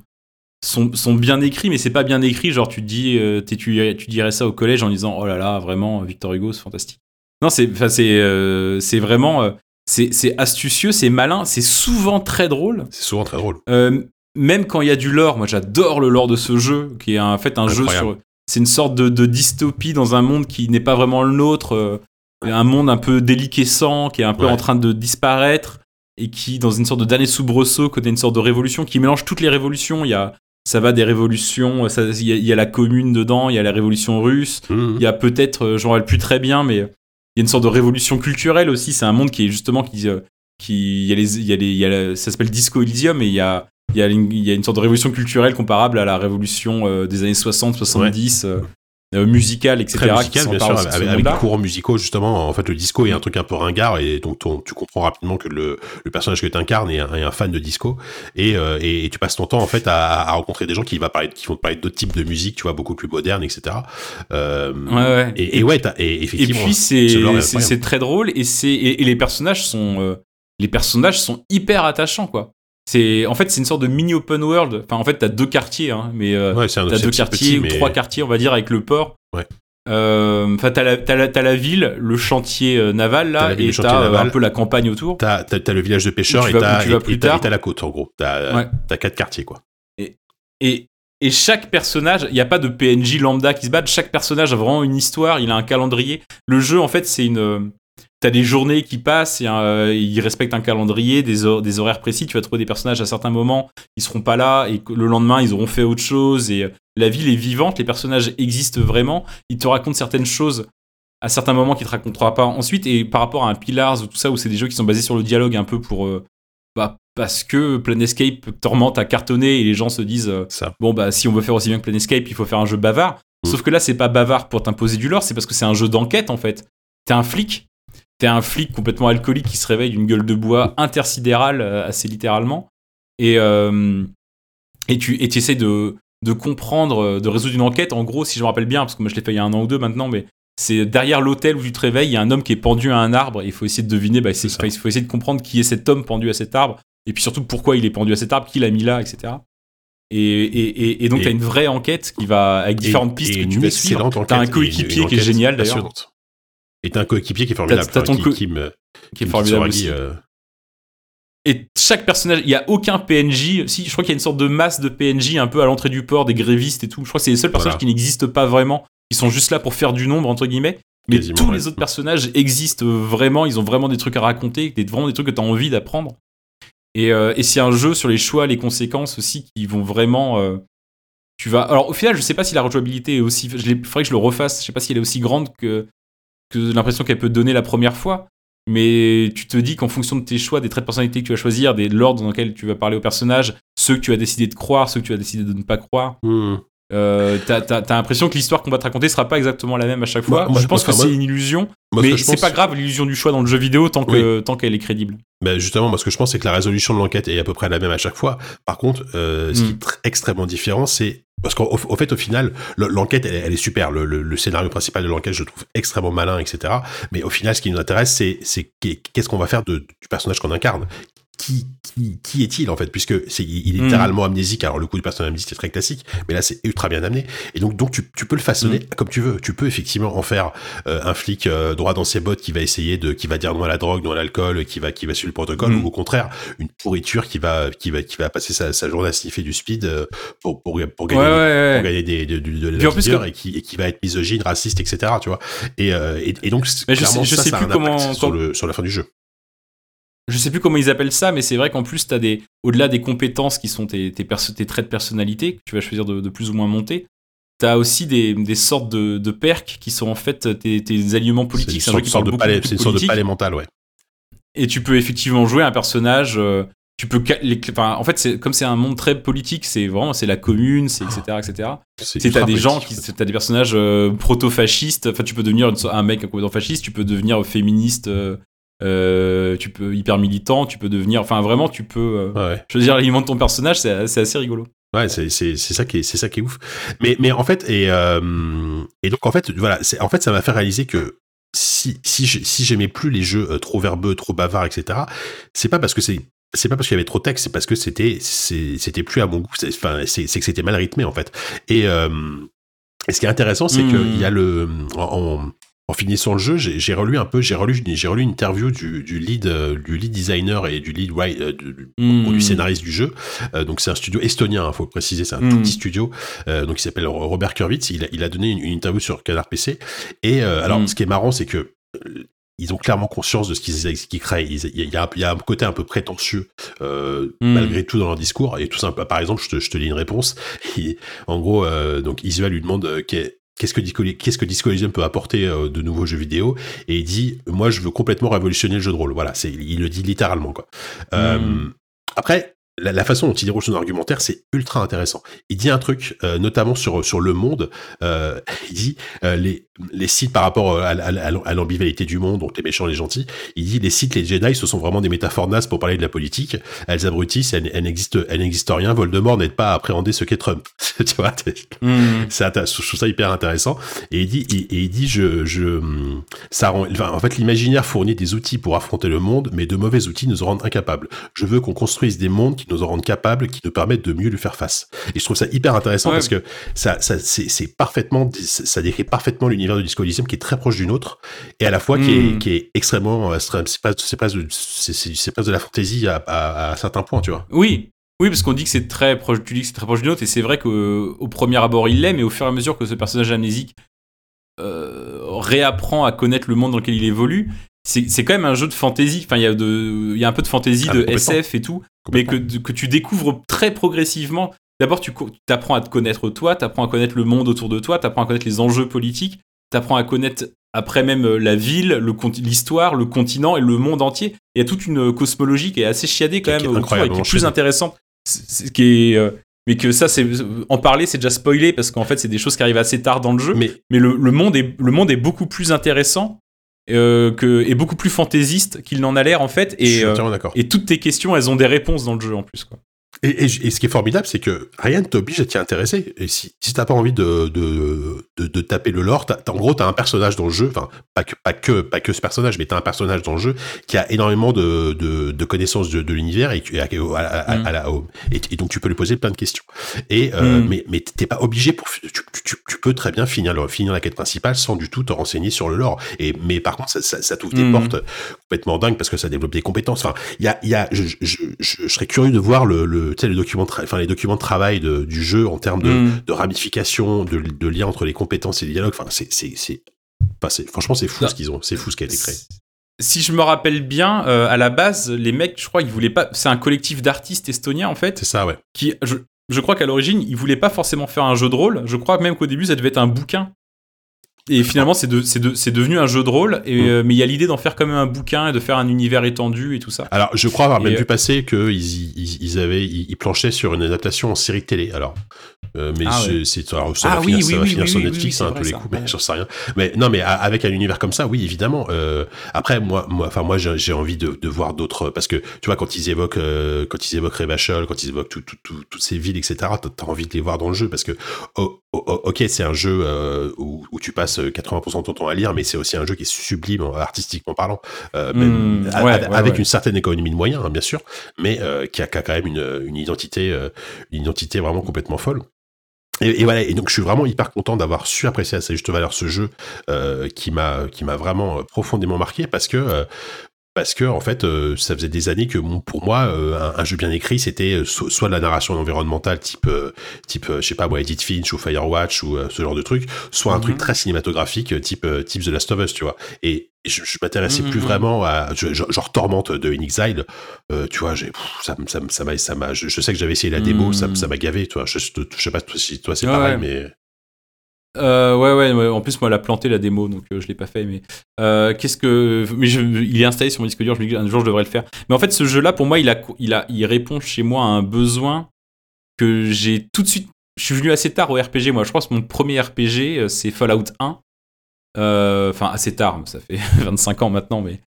sont, sont bien écrits, mais c'est pas bien écrit, genre tu dis, euh, tu, tu dirais ça au collège en disant, oh là là, vraiment, Victor Hugo, c'est fantastique. Non, c'est euh, c'est vraiment, euh, c'est c'est astucieux, c'est malin, c'est souvent très drôle. C'est souvent très drôle. Euh, même quand il y a du lore, moi j'adore le lore de ce jeu, qui est en fait un jeu sur. C'est une sorte de, de dystopie dans un monde qui n'est pas vraiment le nôtre, un monde un peu déliquescent, qui est un peu Ouais. en train de disparaître, et qui, dans une sorte de dernier soubresaut, connaît une sorte de révolution qui mélange toutes les révolutions. Il y a, ça va des révolutions, il y, a, il y a la commune dedans, il y a la révolution russe, Mmh. il y a peut-être, euh, je me rappelle plus très bien, mais il y a une sorte de révolution culturelle aussi. C'est un monde qui est justement qui, euh, qui, il y a les, y a les, y a la- ça s'appelle Disco Elysium et il y a, y a une, y a une sorte de révolution culturelle comparable à la révolution euh, des années 60, 70, euh, euh, musicale, etc. Très qui musical, bien sûr, avec, avec des courants musicaux justement. En fait, le disco est un truc un peu ringard et donc ton- tu comprends rapidement que le, le personnage que tu incarnes est un, est un fan de disco et, euh, et, et tu passes ton temps en fait à, à rencontrer des gens qui, va parler, qui vont te parler d'autres types de musique, tu vois, beaucoup plus modernes, etc. Euh, Ouais, ouais. et, et ouais, et Et effectivement. puis c'est très drôle et c'est et, et les personnages sont euh, les personnages sont hyper attachants quoi. C'est en fait c'est une sorte de mini open world. Enfin en fait t'as deux quartiers hein, mais euh, ouais, t'as deux petit, quartiers ou trois quartiers on va dire avec le port. Ouais. Euh, Enfin t'as la, ville, le chantier euh, naval là ville, et t'as un peu la campagne autour. T'as, t'as le village de pêcheurs et t'as, et- et la côte en gros. T'as, Ouais. quatre quartiers quoi. Et, et chaque personnage, il n'y a pas de PNJ lambda qui se battent, chaque personnage a vraiment une histoire, il a un calendrier. Le jeu, en fait, c'est une. T'as des journées qui passent, et, euh, il respecte un calendrier, des, hor- des horaires précis. Tu vas trouver des personnages à certains moments, ils seront pas là, et le lendemain, ils auront fait autre chose. Et euh, la ville est vivante, les personnages existent vraiment. Ils te racontent certaines choses à certains moments qu'ils te racontera pas ensuite. Et par rapport à un Pillars ou tout ça, où c'est des jeux qui sont basés sur le dialogue un peu pour. euh, bah, parce que Planescape Torment a cartonné et les gens se disent. euh, Ça. bon bah si on veut faire aussi bien que Planescape, il faut faire un jeu bavard. Mm. Sauf que là c'est pas bavard pour t'imposer du lore, c'est parce que c'est un jeu d'enquête en fait. T'es un flic, t'es un flic complètement alcoolique qui se réveille d'une gueule de bois intersidérale euh, assez littéralement. Et euh, et tu et essaies de, de comprendre, de résoudre une enquête. En gros, si je me rappelle bien, parce que moi je l'ai fait il y a un an ou deux maintenant, mais c'est derrière l'hôtel où tu te réveilles, il y a un homme qui est pendu à un arbre. Et il faut essayer de deviner, bah, il faut essayer de comprendre qui est cet homme pendu à cet arbre. Et puis surtout pourquoi il est pendu à cet arbre, qui l'a mis là, etc. Et, et, et donc, tu as une vraie enquête qui va avec différentes pistes que tu vas suivre. Tu as un coéquipier qui est génial d'ailleurs. As un coéquipier qui est formidable. Ton qui, me, qui, est formidable aussi. Euh, et chaque personnage, il y a aucun PNJ. Si, je crois qu'il y a une sorte de masse de PNJ un peu à l'entrée du port, des grévistes et tout. Je crois que c'est les seuls personnages qui n'existent pas vraiment. Ils sont juste là pour faire du nombre, entre guillemets. Mais tous les autres personnages existent vraiment. Ils ont vraiment des trucs à raconter, vraiment des trucs que tu as envie d'apprendre. Et, euh, et c'est un jeu sur les choix, les conséquences aussi qui vont vraiment. Euh, tu vas. Alors au final, je sais pas si la rejouabilité est aussi. Il faudrait que je le refasse. Je sais pas si elle est aussi grande que, que l'impression qu'elle peut donner la première fois. Mais tu te dis qu'en fonction de tes choix, des traits de personnalité que tu vas choisir, des l'ordre dans lequel tu vas parler au personnage, ceux que tu as décidé de croire, ceux que tu as décidé de ne pas croire, hmm. Euh, t'as, l'impression que l'histoire qu'on va te raconter sera pas exactement la même à chaque fois. Moi, je pense que c'est une illusion, mais c'est pas grave l'illusion du choix dans le jeu vidéo tant que tant qu'elle est crédible. Ben justement, moi ce que je pense c'est que la résolution de l'enquête est à peu près la même à chaque fois. Par contre, euh, ce qui hmm. est extrêmement différent, c'est parce qu'au fait, au final, l'enquête, elle, est super. Le, scénario principal de l'enquête, je le trouve extrêmement malin, etc. Mais au final, ce qui nous intéresse, c'est qu'est-ce qu'on va faire du personnage qu'on incarne qui, qui, qui est-il en fait? Puisque c'est il est hmm. littéralement amnésique. Alors le coup du personnage amnésique c'est très classique mais là c'est ultra bien amené. Et donc donc tu, tu peux le façonner hmm. comme tu veux. Tu peux effectivement en faire euh, un flic euh, droit dans ses bottes qui va essayer de qui va dire non à la drogue non à l'alcool qui va qui va suivre le protocole hmm. ou au contraire une pourriture qui va qui va qui va passer sa, sa journée à sniffer du speed euh, pour, pour, pour gagner pour gagner des, de, de, de, la et qui et qui va être misogyne raciste etc tu vois. Et, et, et, donc clairement je sais, ça, je sais plus comment sur le sur la fin du jeu je sais plus comment ils appellent ça, mais c'est vrai qu'en plus, as des, au-delà des compétences qui sont tes, tes, tes, traits de personnalité que tu vas choisir de, plus ou moins monter, tu as aussi des, des sortes de, de, perks qui sont en fait tes, tes alignements politiques. C'est une sorte, de palais, c'est sorte de palais mental, ouais. Et tu peux effectivement jouer un personnage. Euh, tu peux, enfin, en fait, comme c'est un monde très politique, c'est vraiment c'est la commune, c'est etc etc. C'est t'as des gens qui, t'as des personnages euh, proto-fascistes. Enfin, tu peux devenir un mec complètement fasciste, tu peux devenir féministe. Euh, euh, tu peux hyper militant, tu peux devenir, enfin vraiment, tu peux euh, choisir l'aliment de ton personnage, c'est assez rigolo. Ouais, c'est ça qui est c'est ça qui est ouf. Mais mais en fait et euh, et donc en fait voilà, c'est en fait ça m'a fait réaliser que si si si j'aimais plus les jeux euh, trop verbeux, trop bavards, etc. C'est pas parce que c'est c'est pas parce qu'il y avait trop de texte, c'est parce que c'était c'était plus à mon goût. Enfin, c'est que c'était mal rythmé en fait. Et, et ce qui est intéressant, c'est que qu'il y a le en, en finissant le jeu, j'ai relu un peu, j'ai relu, j'ai relu une interview du, du lead, euh, du lead designer et du lead euh, du, hmm. scénariste du jeu. Euh, donc c'est un studio estonien, il hein, faut préciser, c'est un tout hmm. petit studio. donc il s'appelle Robert Kurwitz. Il a, il a donné une, interview sur Canard PC. Et alors, hmm. ce qui est marrant, c'est que ils ont clairement conscience de ce qu'ils créent. Il y, a, il y, a, un côté un peu prétentieux malgré tout dans leur discours. Et tout ça, par exemple, je te, je te lis une réponse. en gros, donc Isuel lui demande qu'est-ce que Disco, qu'est-ce que Disco Elysium peut apporter euh, de nouveaux jeux vidéo. Et il dit moi je veux complètement révolutionner le jeu de rôle. Voilà c'est il le dit littéralement quoi. Euh, hmm. après la, façon dont il déroule son argumentaire, c'est ultra intéressant. Il dit un truc, euh, notamment sur sur le monde. Euh, il dit euh, les les sites par rapport à, à, l'ambivalité du monde, donc les méchants, les gentils. Il dit les sites, les Jedi, ce sont vraiment des métaphores nasses pour parler de la politique. Elles abrutissent, elles, elles n'existent, elles n'existent rien. Voldemort n'aide pas à appréhender ce qu'est Trump. tu vois, mm. c'est je trouve ça hyper intéressant. Et il dit, et, il dit, je, je, ça rend, enfin, en fait, l'imaginaire fournit des outils pour affronter le monde, mais de mauvais outils nous rendent incapables. Je veux qu'on construise des mondes qui nous en rendent capables, qui nous permettent de mieux lui faire face. Et je trouve ça hyper intéressant parce que ça, ça c'est parfaitement, ça décrit parfaitement l'univers de Disco Elysium qui est très proche du nôtre et à la fois qui, est, hmm. qui est extrêmement, euh, c'est pas, c'est pas, c'est pas de la fantaisie à, à, certains points, tu vois. Oui, oui, parce qu'on dit que c'est très proche, tu dis que c'est très proche du nôtre, et c'est vrai qu'au premier abord il l'est, mais au fur et à mesure que ce personnage amnésique euh, réapprend à connaître le monde dans lequel il évolue, c'est quand même un jeu de fantasy. Enfin, il y, a de, y a un peu de fantasy, ah, de SF et tout, mais que, que tu découvres très progressivement. D'abord, tu apprends à te connaître toi, tu apprends à connaître le monde autour de toi, tu apprends à connaître les enjeux politiques, tu apprends à connaître après même euh, la ville, l'histoire, le, continent et le monde entier. Il y a toute une cosmologie qui est assez chiadée quand même autour et qui est plus intéressante. qui est, euh, mais que ça, c'est en parler, c'est déjà spoilé parce qu'en fait, c'est des choses qui arrivent assez tard dans le jeu. Mais, mais le, le, monde est, le monde est beaucoup plus intéressant euh, que, est beaucoup plus fantaisiste qu'il n'en a l'air en fait. Et, euh, et toutes tes questions, elles ont des réponses dans le jeu en plus. Quoi. Et, et, ce qui est formidable, c'est que rien ne t'oblige à t'y intéresser. Et si, si t'as pas envie de, de, de, de, taper le lore, en gros, t'as un personnage dans le jeu, enfin, pas que, pas que, pas que ce personnage, mais t'as un personnage dans le jeu qui a énormément de, de, de connaissances de, l'univers et, à, à, à, la home. Et, donc, tu peux lui poser plein de questions. Et, euh, mm. mais, mais t'es pas obligé pour, tu, tu, tu, peux très bien finir, finir la quête principale sans du tout te renseigner sur le lore. Et, mais par contre, ça, ça, ça t'ouvre des mm. portes complètement dingues parce que ça développe des compétences. Enfin, il y a, y a, je, je, je, serais curieux de voir le, le, le document enfin, les documents de travail de, du jeu en termes de, mm. de ramification, de, de lien entre les compétences et les dialogues. Enfin, c'est, c'est, c'est, franchement, c'est fou ce qu'ils ont, c'est fou ce qui a été créé. Si je me rappelle bien, euh, à la base, les mecs, je crois, ils voulaient pas. C'est un collectif d'artistes estoniens en fait. C'est ça, ouais. Qui, je, je crois qu'à l'origine, ils voulaient pas forcément faire un jeu de rôle. Je crois même qu'au début, ça devait être un bouquin et finalement, c'est de, de, devenu un jeu de rôle, et, mm. euh, mais il y a l'idée d'en faire quand même un bouquin et de faire un univers étendu et tout ça. Alors, je crois avoir même euh, vu passer qu'ils ils, ils avaient, ils, planchaient sur une adaptation en série télé. Alors, euh, mais ah c'est, ça va finir, ça va finir sur Netflix, hein, tous les coups, mais j'en sais rien. Mais non, mais avec un univers comme ça, oui, évidemment. après, moi, moi, enfin, moi, j'ai envie de, de voir d'autres, parce que tu vois, quand ils évoquent, quand ils évoquent Revachol, quand ils évoquent tout, tout, toutes ces villes, etc., t'as envie de les voir dans le jeu, parce que, oh, ok, c'est un jeu où, où tu passes 80% de ton temps à lire, mais c'est aussi un jeu qui est sublime artistiquement parlant, euh, hmm, avec une certaine économie de moyens, hein, bien sûr, mais euh, qui, a, quand même une, une identité, euh, une identité vraiment complètement folle. Et, voilà, et donc je suis vraiment hyper content d'avoir su apprécier à sa juste valeur ce jeu qui m'a qui m'a vraiment profondément marqué parce que parce que en fait euh, ça faisait des années que pour moi euh, un, jeu bien écrit c'était euh, soit de la narration environnementale type type je sais pas moi Edith Finch ou Firewatch ou ce genre de truc soit un truc mhm. très cinématographique type type The Last of Us tu vois et je, je m'intéressais plus mhm. vraiment à genre Tormente de In Exile tu vois j'ai ça ça ça m'a ça m'a je, sais que j'avais essayé la démo ça ça m'a gavé tu vois je, je, sais pas si toi c'est pareil mais euh, ouais, ouais, En plus, moi, elle a planté la démo, donc euh, je l'ai pas fait. Mais euh, qu'est-ce que, mais je, il est installé sur mon disque dur. Je me dis un jour je devrais le faire. Mais en fait, ce jeu-là, pour moi, il a, il a, il répond chez moi à un besoin que j'ai tout de suite. Je suis venu assez tard au RPG. Moi, je crois que mon premier RPG, euh, c'est Fallout 1. Enfin, assez tard, ça fait 25 ans maintenant, mais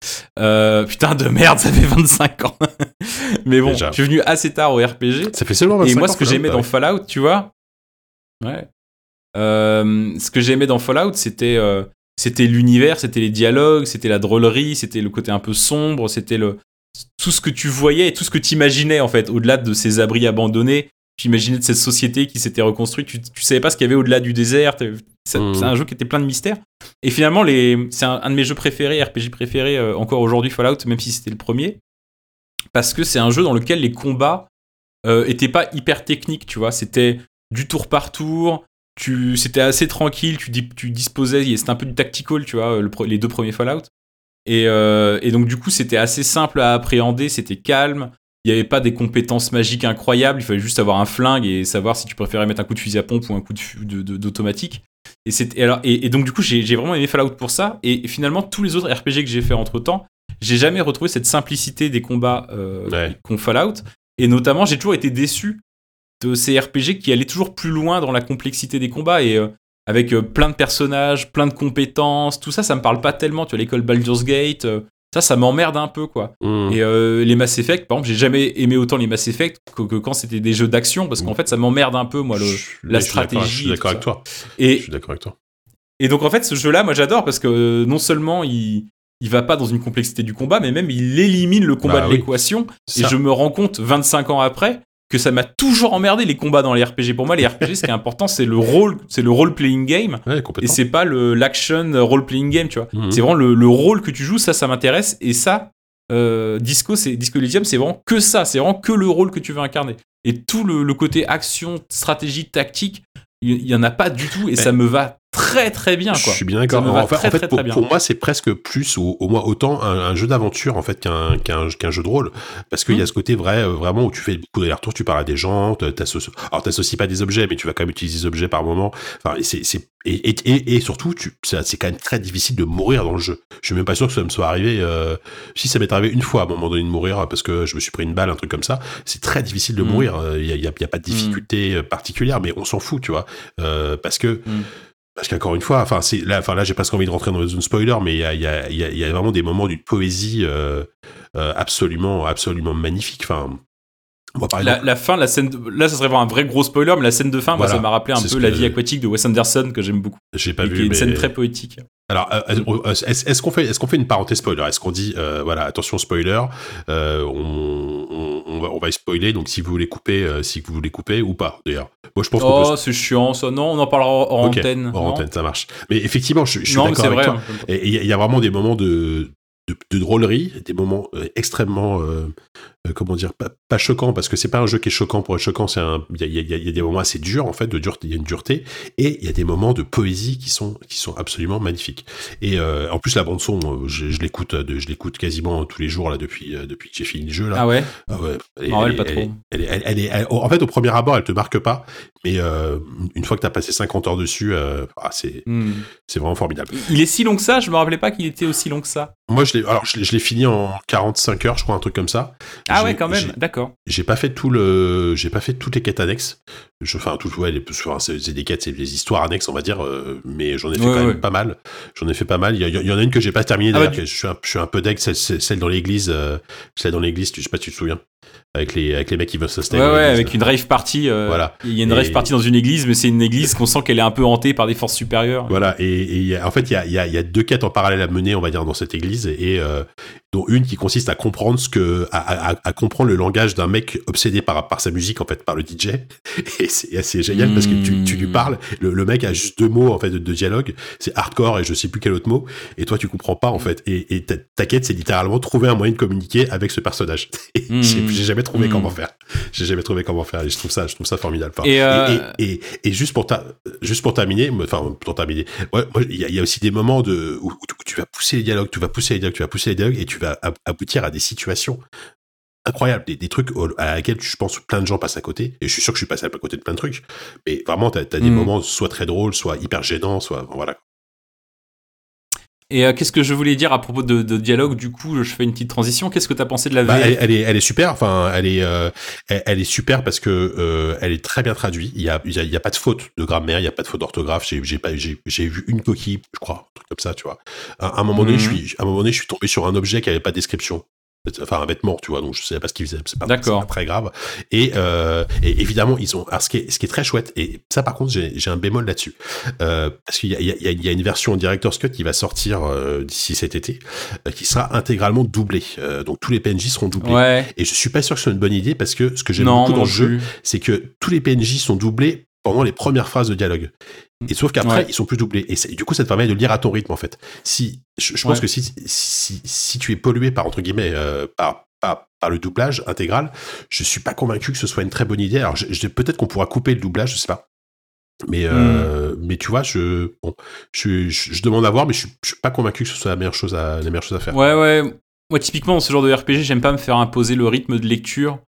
putain de merde, ça fait 25 ans. mais bon, je suis venu assez tard au RPG. Ça fait seulement 25 ans. Et moi, ce que j'aimais dans Fallout, tu vois, ouais, ce que j'aimais dans Fallout, c'était euh, c'était l'univers, c'était les dialogues, c'était la drôlerie, c'était le côté un peu sombre, c'était le tout ce que tu voyais et tout ce que tu imaginais en fait au-delà de ces abris abandonnés. Tu imaginais de cette société qui s'était reconstruite, tu, tu savais pas ce qu'il y avait au-delà du désert. C'est mmh. un jeu qui était plein de mystères. Et finalement, c'est un, de mes jeux préférés, RPG préférés euh, encore aujourd'hui, Fallout, même si c'était le premier. Parce que c'est un jeu dans lequel les combats euh, étaient pas hyper techniques, tu vois. C'était du tour par tour, tu c'était assez tranquille, tu, tu disposais, c'était un peu du tactical, tu vois, les deux premiers Fallout. Et, euh, et donc du coup, c'était assez simple à appréhender, c'était calme. Il n'y avait pas des compétences magiques incroyables, il fallait juste avoir un flingue et savoir si tu préférais mettre un coup de fusil à pompe ou un coup d'automatique. De, et, alors, et, donc du coup, j'ai vraiment aimé Fallout pour ça. Et, finalement, tous les autres RPG que j'ai fait entre temps, j'ai jamais retrouvé cette simplicité des combats euh, qu'ont Fallout. Et notamment, j'ai toujours été déçu de ces RPG qui allaient toujours plus loin dans la complexité des combats et euh, avec euh, plein de personnages, plein de compétences, tout ça, ça me parle pas tellement. Tu vois, l'école Baldur's Gate, euh, ça, ça m'emmerde un peu, quoi. Mmh. Et les Mass Effect, par exemple, j'ai jamais aimé autant les Mass Effect que, quand c'était des jeux d'action, parce qu'en mmh. fait, ça m'emmerde un peu, moi, le, la stratégie. Je suis d'accord avec toi. Et, je suis d'accord avec toi. Et donc, en fait, ce jeu-là, moi, j'adore parce que non seulement il, il va pas dans une complexité du combat, mais même il élimine le combat bah de l'équation. Et je me rends compte 25 ans après que ça m'a toujours emmerdé les combats dans les RPG. Pour moi, les RPG, ce qui est important, c'est le rôle, c'est le role playing game, et c'est pas le l'action role playing game, tu vois. Mhm. C'est vraiment le, rôle que tu joues, ça, ça m'intéresse, et ça, euh, Disco, c'est Disco Elysium, c'est vraiment que ça, c'est vraiment que le rôle que tu veux incarner. Et tout le côté action, stratégie, tactique, il y, en a pas du tout et ça me va très très bien. Quoi. Je suis bien d'accord. En, fait, pour, moi, c'est presque plus, ou au moins autant, un, jeu d'aventure en fait qu'un qu'un jeu de rôle, parce qu'il y a mmh. ce côté vrai, euh, vraiment où tu fais beaucoup d'allers-retours, tu parles à des gens, alors t'associes pas des objets, mais tu vas quand même utiliser des objets par moment. Enfin, c'est et, et, et, surtout, c'est quand même très difficile de mourir dans le jeu. Je suis même pas sûr que ça me soit arrivé. Euh, si ça m'est arrivé une fois à un moment donné de mourir parce que je me suis pris une balle, un truc comme ça, c'est très difficile de mmh. mourir. Il y a, y, a, pas de difficulté mmh. particulière, mais on s'en fout, tu vois, euh, parce que. Parce qu'encore une fois, enfin, c'est là, enfin là, j'ai presque envie de rentrer dans une spoiler, mais il y a, y, a, y a, vraiment des moments d'une poésie euh, euh, absolument, absolument magnifique. Enfin, Moi, par La, exemple, la fin, la scène, de- là, ça serait vraiment un vrai gros spoiler, mais la scène de fin, moi, ça m'a rappelé un peu la vie aquatique de Wes Anderson que j'aime beaucoup, j'ai pas et qui est vu, une mais scène très poétique. alors euh, euh, est-ce est-ce qu'on fait est-ce qu'on fait une parenthèse spoiler? Est-ce qu'on dit euh, voilà attention spoiler, euh, on, on, on va on va spoiler donc si vous voulez couper euh, si vous voulez couper ou pas d'ailleurs. Moi je pense qu'on peut Oh, c'est chiant, ça. Non, on en parlera hors antenne. hors antenne ça marche. Mais effectivement je, je suis d'accord avec vrai. toi. hein. Et il y, a- il y a vraiment des moments de, de, de drôlerie, des moments euh, extrêmement, euh, euh, comment dire, pas, pas choquants, parce que c'est pas un jeu qui est choquant pour être choquant, c'est un, il y y y a des moments assez durs, en fait, de dureté, il y a une dureté, et il y a des moments de poésie qui sont, qui sont absolument magnifiques. Et en plus, la bande-son, je, je l'écoute, je l'écoute quasiment tous les jours, là, depuis, depuis que j'ai fini le jeu, là. Ah ouais? Ah ouais, elle, est- Ah ouais, elle pas trop. est- elle elle- en fait, au premier abord, elle te marque pas, mais euh, une fois que tu as passé 50 heures dessus, euh, ah, c'est Hmm. c'est vraiment formidable. Il est si long que ça? Je me rappelais pas qu'il était aussi long que ça. Moi, je l'ai, alors, je l'ai, je l'ai fini en 45 heures, je crois, un truc comme ça. Ah J'ai- ouais, quand même. D'accord. J'ai pas fait tout le, j'ai pas fait toutes les quêtes annexes. Je, enfin, tout, ouais, les, c'est, c'est des quêtes, c'est des histoires annexes, on va dire, euh, mais j'en ai fait Ouais, quand même pas mal. J'en ai fait pas mal. Il y, en a une que j'ai pas terminée Ah bah, d'ailleurs. je suis un, je suis un peu deg, celle, celle celle dans l'église, euh, celle dans l'église, tu, je sais pas si tu te souviens, avec les, avec les mecs qui veulent s'installer. Ouais, ouais, avec une rave party. euh, Voilà. Il y a une Et- rave party dans une église, mais c'est une église qu'on sent qu'elle est un peu hantée par des forces supérieures. Voilà, et, en fait, il y a, y, a, y a deux quêtes en parallèle à mener, on va dire, dans cette église, et euh, dont une qui consiste à comprendre ce que, à, à- à comprendre le langage d'un mec obsédé par, par sa musique, en fait, par le DJ. Et c'est assez génial parce que tu, tu lui Mm. parles, le, le mec a juste deux mots, en fait, de, de dialogue, c'est hardcore et je sais plus quel autre mot, et toi, tu comprends pas, en fait. Et, et ta, ta quête, c'est littéralement trouver un moyen de communiquer avec ce personnage. Et Mm. j'ai jamais trouvé Mm. comment faire. J'ai jamais trouvé comment faire, et je trouve ça, je trouve ça formidable. Et, euh, et, et, juste pour ta, juste pour terminer, enfin pour terminer, ouais, il y, a- il y a aussi des moments de où, où tu vas pousser les dialogues, tu vas pousser les dialogues, tu vas pousser les dialogues et tu vas ab- aboutir à des situations incroyables, des, des trucs au- à laquelle je pense plein de gens passent à côté et je suis sûr que je suis passé à côté de plein de trucs, mais vraiment t'as as des Mm. moments soit très drôles, soit hyper gênants, soit voilà. Et euh, qu'est-ce que je voulais dire à propos de, de dialogue? Du coup, je fais une petite transition. Qu'est-ce que t'as pensé de la Bah, VF elle, elle est, elle est super. Enfin, elle est, euh, elle, elle est super parce que euh, elle est très bien traduite. Il y a, il y a, il y a pas de faute de grammaire, il y a pas de faute d'orthographe. J'ai, j'ai pas, j'ai, j'ai vu une coquille, je crois, un truc comme ça, tu vois. À, à un moment donné, je suis, à un moment donné, je suis tombé sur un objet qui avait pas de description. Enfin, un vêtement, tu vois, donc je savais pas ce qu'il faisait. C'est pas, pas très grave. Et, euh, et évidemment, ils ont. Alors, ce qui est, ce qui est très chouette, et ça, par contre, j'ai, un bémol là-dessus, euh, parce qu'il y a, y, y une version director's cut qui va sortir euh, d'ici cet été, euh, qui sera intégralement doublée. Donc tous les PNJ seront doublés. Ouais. Et je suis pas sûr que ce soit une bonne idée parce que ce que j'aime beaucoup dans le jeu, c'est que tous les PNJ sont doublés pendant les premières phrases de dialogue. Et sauf qu'après, Ouais. ils sont plus doublés. Et du coup, ça te permet de lire à ton rythme, en fait. Si, je, je pense Ouais. que si, si, si tu es pollué par, entre guillemets, euh, par, par, par le doublage intégral, je suis pas convaincu que ce soit une très bonne idée. Alors, peut-être qu'on pourra couper le doublage, je sais pas. Mais, euh, mais tu vois, je, bon, je, je, je demande à voir, mais je, je suis pas convaincu que ce soit la meilleure chose à, la meilleure chose à faire. Ouais, ouais. Moi, typiquement, dans ce genre de RPG, j'aime pas me faire imposer le rythme de lecture.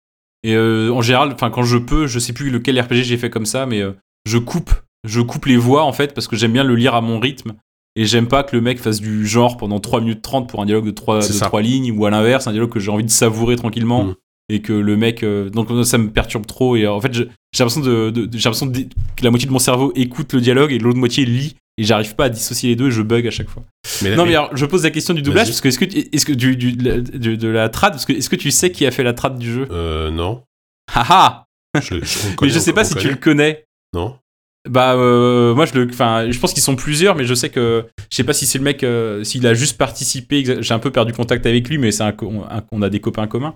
Et euh, en général, enfin, quand je peux, je sais plus lequel RPG j'ai fait comme ça, mais euh, je coupe, je coupe les voix en fait parce que j'aime bien le lire à mon rythme. Et j'aime pas que le mec fasse du genre pendant 3 minutes 30 pour un dialogue de 3, C'est de ça. trois lignes ou à l'inverse, un dialogue que j'ai envie de savourer tranquillement. Mm. Et que le mec. euh, donc ça me perturbe trop. Et en fait, j'ai l'impression, de, de- j'ai l'impression que la moitié de mon cerveau écoute le dialogue et l'autre moitié lit. Et j'arrive pas à dissocier les deux et je bug à chaque fois. Mais, Non, mais- mais alors, je pose la question du doublage parce que est-ce que est-ce que du, du- de, la, de- de la trad, parce que est-ce que tu sais qui a fait la trad du jeu? Euh, non. Haha Je, Mais je sais on- pas on si tu le connais. Non. Bah euh, moi je le, enfin je pense qu'ils sont plusieurs, mais je sais que je sais pas si c'est le mec, euh, s'il a juste participé. J'ai un peu perdu contact avec lui, mais c'est un, on a des copains communs.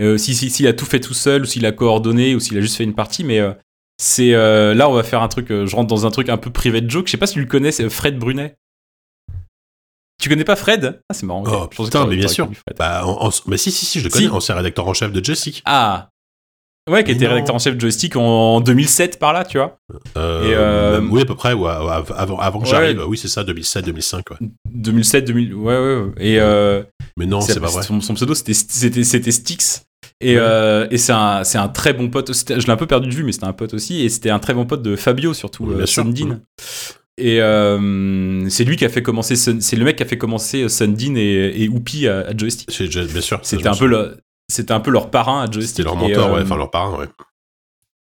Euh, si si- s'il a tout fait tout seul ou s'il a coordonné ou s'il a juste fait une partie, mais euh, c'est euh, là on va faire un truc. euh, je rentre dans un truc un peu privé de joke. Je sais pas si tu le connais, c'est Fred Brunet. Tu connais pas Fred? Ah c'est marrant. Oh, Je putain, mais bien sûr. Bah, en, en- bah si, si, si, je le connais, Si. ancien rédacteur en chef de Joystick. Ah Ouais, qui Mais était non. rédacteur en chef de joystick en 2007 par là, tu vois. Euh, Et, euh, oui, à peu près, ouais, avant, avant que Ouais. j'arrive. Oui, c'est ça, 2007, 2005. Ouais. 2007, 2000, ouais, ouais, ouais. Et Mais non, c'est pas vrai. Son, son pseudo, c'était Styx. Et, Ouais. euh, et c'est, un, très bon pote. Je l'ai un peu perdu de vue, mais c'était un pote aussi. Et c'était un très bon pote de Fabio, surtout, Bien euh. Sundin. Et euh, c'est lui qui a fait commencer, c'est le mec qui a fait commencer Sundin et, et Whoopi à, à Joystick. Je- bien sûr. C'était je un peu le, c'était un peu leur parrain à. Joystick. C'était leur mentor, euh, ouais, enfin leur parrain, ouais.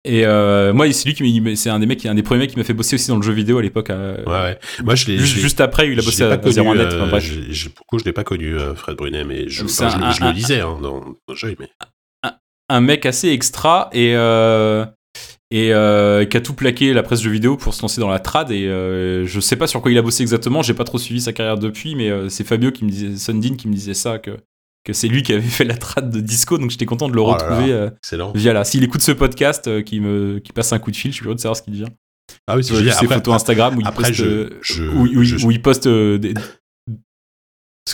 Et euh, moi, c'est lui qui m'a- c'est un des mecs, un des premiers mecs qui m'a fait bosser aussi dans le jeu vidéo à l'époque. euh, Ouais, ouais. Moi, je juste, je après, il a je bossé à, pas à 01 connu. net. euh, enfin, bref. j'ai- j'ai- pourquoi je l'ai pas connu, euh, Fred Brunet, mais je, je, un- je le lisais hein, dans, dans le jeu, mais. Un mec assez extra et euh, et euh, qui a tout plaqué la presse de vidéo pour se lancer dans la trad et euh, je sais pas sur quoi il a bossé exactement j'ai pas trop suivi sa carrière depuis mais euh, c'est Fabio qui me disait Sundin qui me disait ça que que c'est lui qui avait fait la trad de disco donc j'étais content de le Oh retrouver là, via là s'il écoute ce podcast qui me qui passe un coup de fil je suis curieux de savoir ce qu'il devient. Ah oui, c'est ses photos Instagram où il après, poste je- je- où, où- je- où il poste des-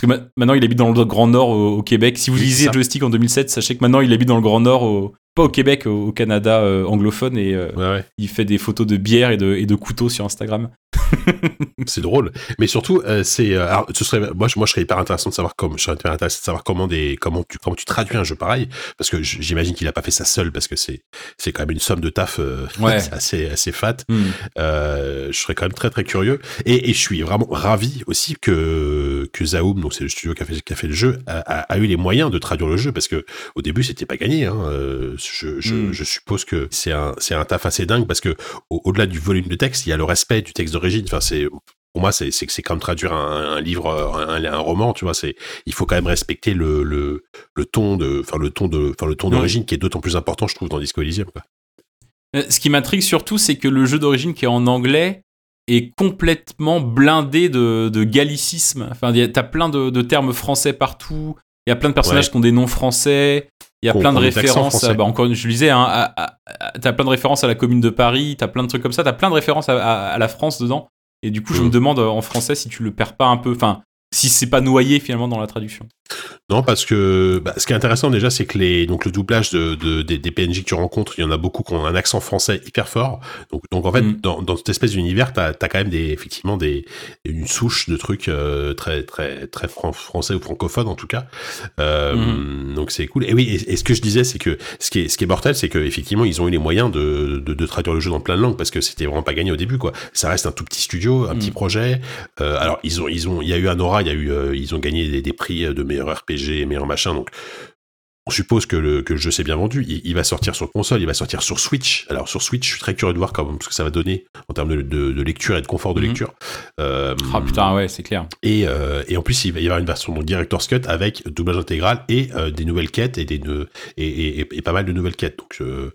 parce que ma- maintenant il habite dans le Grand Nord au, au Québec. Si vous lisez. Joystick en 2007, sachez que maintenant il habite dans le Grand Nord, au, pas au Québec, au, au Canada euh, anglophone, et euh, Ouais, ouais. il fait des photos de bière et de, et de couteaux sur Instagram. C'est drôle, mais surtout, euh, c'est. euh, ce serait, moi, je, moi, je serais hyper intéressant de savoir comment, je serais hyper intéressé de savoir comment des, comment tu, comment tu traduis un jeu pareil, parce que j'imagine qu'il a pas fait ça seul, parce que c'est, c'est quand même une somme de taf euh, Ouais. assez, assez fat. Hmm. Je serais quand même très très curieux et, et je suis vraiment ravi aussi que que Zaoum, donc c'est le studio qui a fait, qui a fait le jeu, a, a- a eu les moyens de traduire le jeu parce que au début c'était pas gagné. Hein. Euh, Je, je, Mm. je suppose que c'est un c'est un taf assez dingue parce que au- au-delà du volume de texte, il y a le respect du texte d'origine. Enfin c'est pour moi, c'est c'est comme traduire un, un livre, un, un roman, tu vois. C'est il faut quand même respecter le le, le ton de, enfin le ton de, enfin le ton d'origine qui est d'autant plus important, je trouve, dans Disco Elysium. Quoi. Euh, Ce qui m'intrigue surtout, c'est que le jeu d'origine qui est en anglais est complètement blindé de, de gallicisme. Enfin, t'as plein de, de termes français partout. Il y a plein de personnages Ouais. qui ont des noms français. Il y a plein de références. bah, encore, je le disais, hein, t'as plein de références à la Commune de Paris. T'as plein de trucs comme ça. T'as plein de références à, à- à la France dedans. Et du coup, je Mm. me demande en français si tu le perds pas un peu. Enfin, si c'est pas noyé finalement dans la traduction. Non, parce que bah, ce qui est intéressant déjà, c'est que les donc le doublage de, de- des, des PNJ que tu rencontres, il y en a beaucoup qui ont un accent français hyper fort. Donc, donc en fait, Mm. dans, dans cette espèce d'univers, t'as as quand même des effectivement des une souche de trucs euh, très très très fran- français ou francophone en tout cas. Euh, Mm-hmm. Donc c'est cool. Et oui, et, et ce que je disais, c'est que ce qui est ce qui est mortel, c'est que effectivement, ils ont eu les moyens de, de, de traduire le jeu dans plein de langues parce que c'était vraiment pas gagné au début quoi. Ça reste un tout petit studio, un Mm. petit projet. Euh, alors ils ont ils ont il y a eu un aura, il y a eu euh, ils ont gagné des, des prix de meilleur RPG, meilleur machin. Donc on suppose que le, que le jeu s'est bien vendu. Il, il va sortir sur console, il va sortir sur Switch. Alors sur Switch, je suis très curieux de voir comment, ce que ça va donner en termes de, de- de lecture et de confort de Mhm. lecture. Euh, Ah putain, ouais, c'est clair. et, euh, et en plus, il va y avoir une version donc Director's Cut avec doublage intégral et euh, des nouvelles quêtes et, des, et, et- et- et pas mal de nouvelles quêtes. Donc, euh,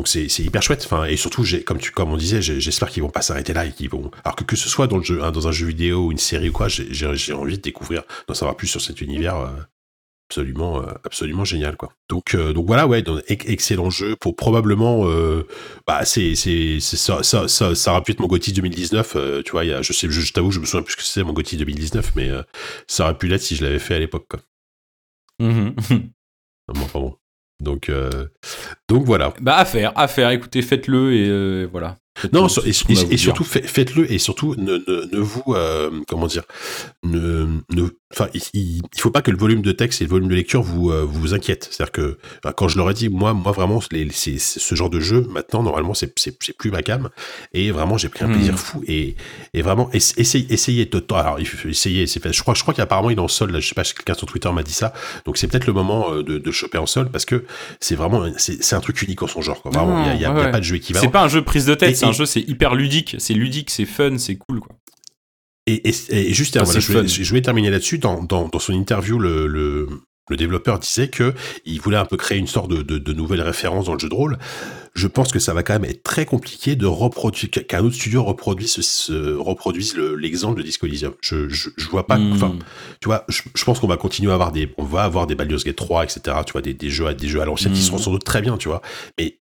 donc c'est, hyper chouette. Enfin, et surtout, comme, tu, comme on disait, j'espère qu'ils vont pas s'arrêter là et qu'ils vont. Alors que que ce soit dans, le jeu, hein, dans un jeu vidéo ou une série ou quoi, j'ai, envie de découvrir, d'en savoir plus sur cet univers. euh, absolument euh, absolument génial quoi donc euh, donc voilà ouais donc, ex- excellent jeu pour probablement bah c'est ça, ça ça ça aurait pu être mon GOTY 2019 euh, tu vois il y a, je sais je, je t'avoue je me souviens plus ce que c'était mon GOTY 2019 mais ça aurait pu l'être si je l'avais fait à l'époque quoi Mhm. Bon, enfin bon. Donc euh, donc voilà bah, à faire, à faire. Écoutez, faites-le et euh, voilà. non et, surtout fait- faites-le et surtout ne, ne, ne vous euh, comment dire ne ne enfin il, il faut pas que le volume de texte et le volume de lecture vous euh, vous inquiètent c'est-à-dire que quand je leur ai dit moi moi vraiment les, ce genre de jeu maintenant normalement c'est plus ma cam et vraiment j'ai pris un Hmm. plaisir fou et et vraiment ess- essayez essayez de alors fait je crois je crois qu'apparemment il est en solde là, je sais pas si quelqu'un sur Twitter m'a dit ça donc c'est peut-être le moment euh, de, de choper en solde parce que c'est vraiment c'est, c'est un truc unique en son genre quoi. vraiment il y a, y a- Ouais, il y a ouais. pas de jeu équivalent C'est pas un jeu prise de tête, c'est un jeu, c'est hyper ludique. C'est ludique, c'est fun, c'est cool, quoi. Et, et, et juste, Ah, voilà, c'est je, voulais, fun. je voulais terminer là-dessus. Dans, dans, dans son interview, le, le, le développeur disait que il voulait un peu créer une sorte de, de, de nouvelle référence dans le jeu de rôle. Je pense que ça va quand même être très compliqué de reproduire qu'un autre studio reproduise, ce, reproduise le- l'exemple de Disco Elysium. Je, je, je vois pas. Hmm. Enfin, tu vois, je, je pense qu'on va continuer à avoir des, on va avoir des Baldur's Gate 3, etc. Tu vois, des, des jeux, à- des jeux à l'ancienne qui Mm. seront sans doute très bien, tu vois. Mais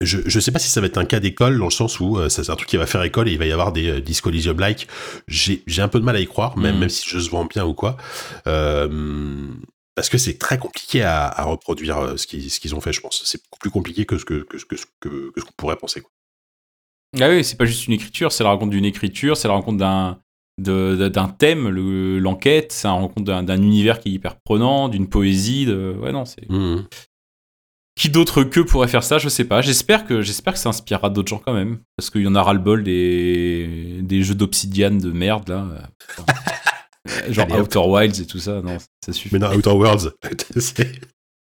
je, je sais pas si ça va être un cas d'école dans le sens où euh, ça, c'est un truc qui va faire école et il va y avoir des euh, Disco like. J'ai, j'ai un peu de mal à y croire, même, Mm. même si je se vends bien ou quoi. Euh, parce que c'est très compliqué à, à reproduire euh, ce qu'ils, ont fait, je pense. C'est beaucoup plus compliqué que ce que, que, que, que, que ce qu'on pourrait penser. Quoi. Ah oui, c'est pas juste une écriture, c'est la rencontre d'une écriture, c'est la rencontre d'un d'un thème, le- l'enquête, c'est la rencontre d'un univers qui est hyper prenant, d'une poésie, de... ouais non, c'est Mhm. Qui d'autre que pourrait faire ça, je sais pas. J'espère que j'espère que ça inspirera d'autres gens quand même, parce qu'il y en a ras le bol des des jeux d'obsidiane de merde là, genre Allez. Outer Wilds et tout ça, non, ça suffit. Mais non, Outer Worlds, c'est-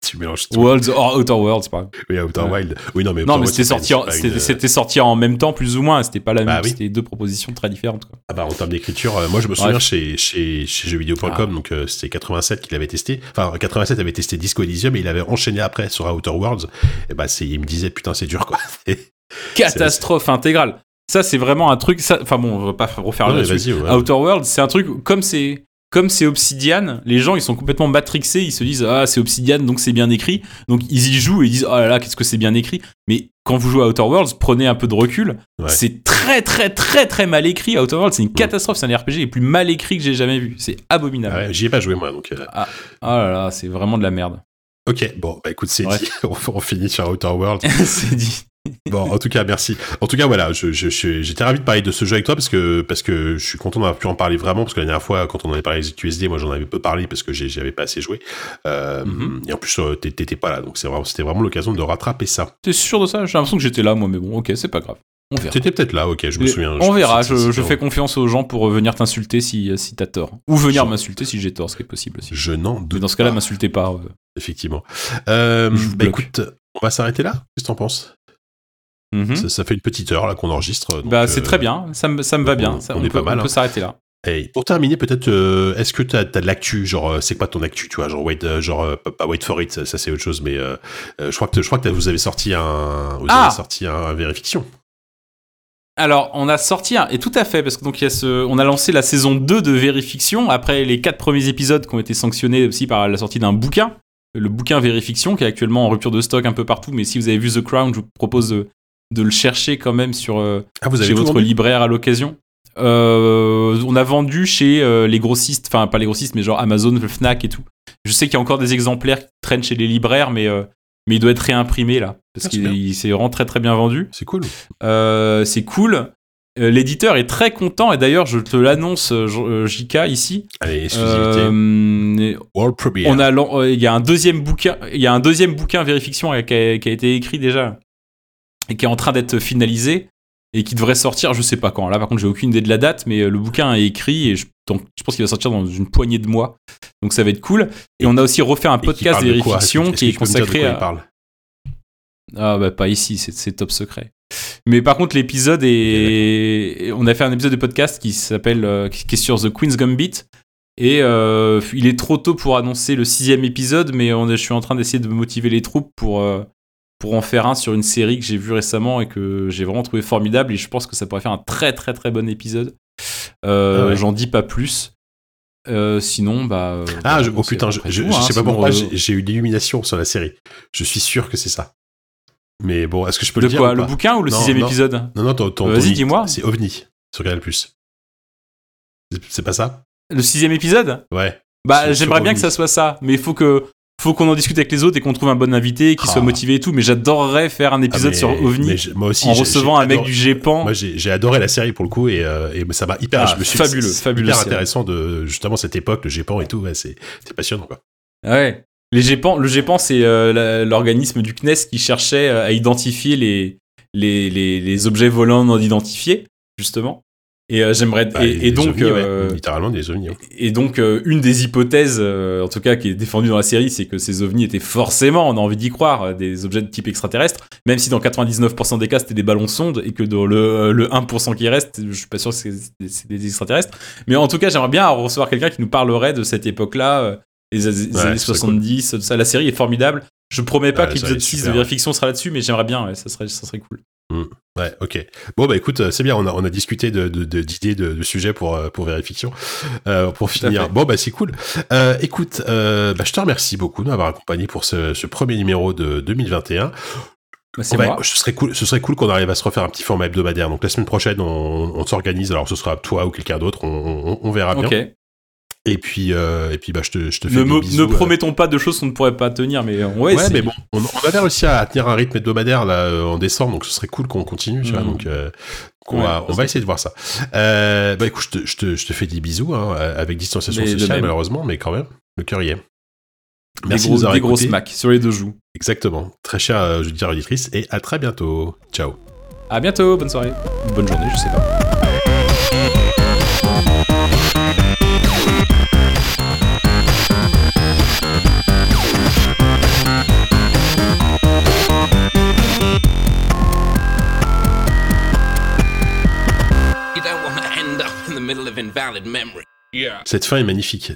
tu mélanges tout. Worlds or Outer Worlds, exemple. Oui, Outer. Wild. Oui, non, mais Non, mais c'était pas sorti, en- pas c'était une- sorti en même temps, plus ou moins. C'était pas la même. Bah oui. C'était deux propositions très différentes. Quoi. Ah bah, en termes d'écriture, euh, moi je me souviens chez, chez, chez jeuxvideo.com, Ah. donc euh, c'était 87 qu'il avait testé. Enfin, 87 avait testé Disco Elysium et il avait enchaîné après sur Outer Worlds. Et bah, c'est, il me disait, putain, c'est dur quoi. Catastrophe intégrale. Ça, c'est vraiment un truc. Enfin bon, on va pas refaire Non, vas-y, ouais. Outer Worlds, c'est un truc comme c'est comme c'est Obsidian, les gens ils sont complètement matrixés, ils se disent ah c'est Obsidian donc c'est bien écrit, donc ils y jouent et ils disent oh là là qu'est-ce que c'est bien écrit. Mais quand vous jouez à Outer Worlds, prenez un peu de recul. Ouais. C'est très très très très mal écrit. Outer Worlds, c'est une catastrophe. C'est un RPG les plus mal écrit que j'ai jamais vu. C'est abominable. Ah ouais, j'y ai pas joué moi, donc. euh, Ah, oh là là, c'est vraiment de la merde. Ok, bon, bah écoute, c'est dit. on, on finit sur Outer Worlds. c'est dit. Bon, en tout cas, merci. En tout cas, voilà, je, je, je- j'étais ravi de parler de ce jeu avec toi parce que, parce que je suis content d'avoir pu en parler vraiment parce que la dernière fois, quand on en avait parlé avec QSD, moi j'en avais peu parlé parce que j'ai- j'y avais pas assez joué. Euh, Mhm. Et en plus, euh, t'é- t'étais pas là, donc vraiment, c'était vraiment l'occasion de rattraper ça. T'es sûr de ça? J'ai l'impression que j'étais là moi, mais bon, ok, c'est pas grave. On verra. T'étais peut-être là, ok, je me Mais souviens. On verra, je, fais confiance aux gens pour venir t'insulter si, si t'as tort. Ou venir m'insulter si j'ai tort, ce qui est possible aussi. Je n'en Mais doute dans ce cas-là, m'insultez pas. euh. effectivement. Euh, bah bloque. écoute, on va s'arrêter là Qu'est-ce que t'en penses? Mhm. ça, ça fait une petite heure là qu'on enregistre. Bah, c'est euh, très bien, ça me, ça me va on- bien. Ça, on on, est peut, pas mal, on peut hein. s'arrêter là. Pour terminer, peut-être, euh, est-ce que t'as as de l'actu, genre, euh, c'est quoi ton actu, tu vois, genre, wait, genre, pas, wait for it, ça, ça, c'est autre chose, mais euh, je crois que je crois que vous avez sorti un, vous Ah avez sorti un, un vérification. Alors, on a sorti un, et tout à fait, parce que donc il y a ce, on a lancé la saison 2 de Vérifiction après les quatre premiers épisodes qui ont été sanctionnés aussi par la sortie d'un bouquin, le bouquin Vérifiction, qui est actuellement en rupture de stock un peu partout. Mais si vous avez vu The Crown, je vous propose de, de le chercher quand même sur euh, Ah, vous avez chez votre vendu libraire à l'occasion. Euh, on a vendu chez euh, les grossistes, enfin pas les grossistes, mais genre Amazon, le Fnac et tout. Je sais qu'il y a encore des exemplaires qui traînent chez les libraires, mais, euh, mais il doit être réimprimé là, parce Ah, qu'il s'est vraiment très très bien vendu. C'est cool. C'est cool. L'éditeur est très content et d'ailleurs je te l'annonce JK ici. Allez, exclusivité. World Premiere. on a lan- il y a un deuxième bouquin, il y a un deuxième bouquin vérification qui a, qui a été écrit déjà et qui est en train d'être finalisé et qui devrait sortir, je sais pas quand. Là par contre j'ai aucune idée de la date, mais euh, le bouquin est écrit et je, donc, je pense qu'il va sortir dans une poignée de mois. Donc ça va être cool. Et on a aussi refait un podcast parle de qui est consacré à parle? Ah bah pas ici, c'est- top secret. Mais par contre l'épisode est... On a fait un épisode de podcast qui s'appelle... euh, qui qui est sur The Queen's Gambit. Et euh, il est trop tôt pour annoncer le sixième épisode, mais on est- je suis en train d'essayer de motiver les troupes pour, euh, pour en faire un sur une série que j'ai vue récemment et que j'ai vraiment trouvé formidable. Et je pense que ça pourrait faire un très très très bon épisode. Euh, Ah ouais. J'en dis pas plus. Euh, sinon, bah... euh, Ah, bah, je- bon, oh putain, je, après je, tout, je hein, sais pas pourquoi, euh, j'ai- eu l'illumination sur la série. Je suis sûr que c'est ça. Mais bon, est-ce que je peux De le dire quoi Le bouquin ou le Non, sixième non. épisode Non, non, ton, Vas-y, dis-moi. C'est OVNI sur Canal+. C'est- C'est pas ça? Le sixième épisode? Ouais. Bah, j'aimerais bien que ça soit ça, mais il faut que faut qu'on en discute avec les autres et qu'on trouve un bon invité qui Ah. soit motivé et tout. Mais j'adorerais faire un Ah, épisode mais- sur OVNI moi aussi, en recevant un mec du GEPAN. Moi, j'ai adoré la série pour le coup et, euh, et ça m'a hyper. Ah, je me suis, fabuleux, c'est fabuleux Hyper intéressant de justement cette époque, le GEPAN et tout. Ouais, c'est passionnant quoi. Ouais. Les GEPAN, le GEPAN, c'est euh, l'organisme du CNES qui cherchait euh, à identifier les, les, les, les objets volants non identifiés, justement. Et euh, j'aimerais. Bah, et, donc. ovnis, ouais, euh, littéralement des ovnis. hein. Et donc, euh, une des hypothèses, en tout cas, qui est défendue dans la série, c'est que ces ovnis étaient forcément, on a envie d'y croire, des objets de type extraterrestre, même si dans 99% des cas, c'était des ballons sondes, et que dans le, le 1% qui reste, je suis pas sûr que c'est des extraterrestres. Mais en tout cas, j'aimerais bien recevoir quelqu'un qui nous parlerait de cette époque-là, les, Ouais, années ce serait 70, tout ça. La série est formidable. Je promets pas que l'épisode est 6 de. Vérification sera là-dessus, mais j'aimerais bien, ouais, ça, serait, ça serait cool. Ouais, ok. Bon bah écoute, euh, c'est bien. On a on a discuté de de- de- d'idées de, de, sujets pour euh, pour vérification. Euh, pour à finir. Bon bah c'est cool. Euh, écoute, euh, bah, je te remercie beaucoup de m'avoir accompagné pour ce, ce premier numéro de 2021. Bah, va- moi. ce serait cool, ce serait cool qu'on arrive à se refaire un petit format hebdomadaire. Donc la semaine prochaine, on, on s'organise. Alors ce sera toi ou quelqu'un d'autre, on, on, on verra bien. Et puis euh, et puis bah je te je te fais Ne, des bisous. ne euh. promettons pas de choses qu'on ne pourrait pas tenir, mais on va Ouais, essayer. mais bon, on, on avait réussi à tenir un rythme hebdomadaire là euh, en décembre, donc ce serait cool qu'on continue, tu vois. Mhm. Donc, euh, on, Ouais, va, on va essayer de voir ça. Euh, bah écoute, je te, je te, je te fais des bisous, hein, euh, avec distanciation Mais sociale malheureusement, mais quand même, le cœur y est. Des Merci gros- de nous avoir des gros smacks sur les deux joues. Exactement. Très cher euh, auditeur auditrice, et à très bientôt. Ciao. À bientôt, bonne soirée. Bonne journée, je sais pas. Cette fin est magnifique.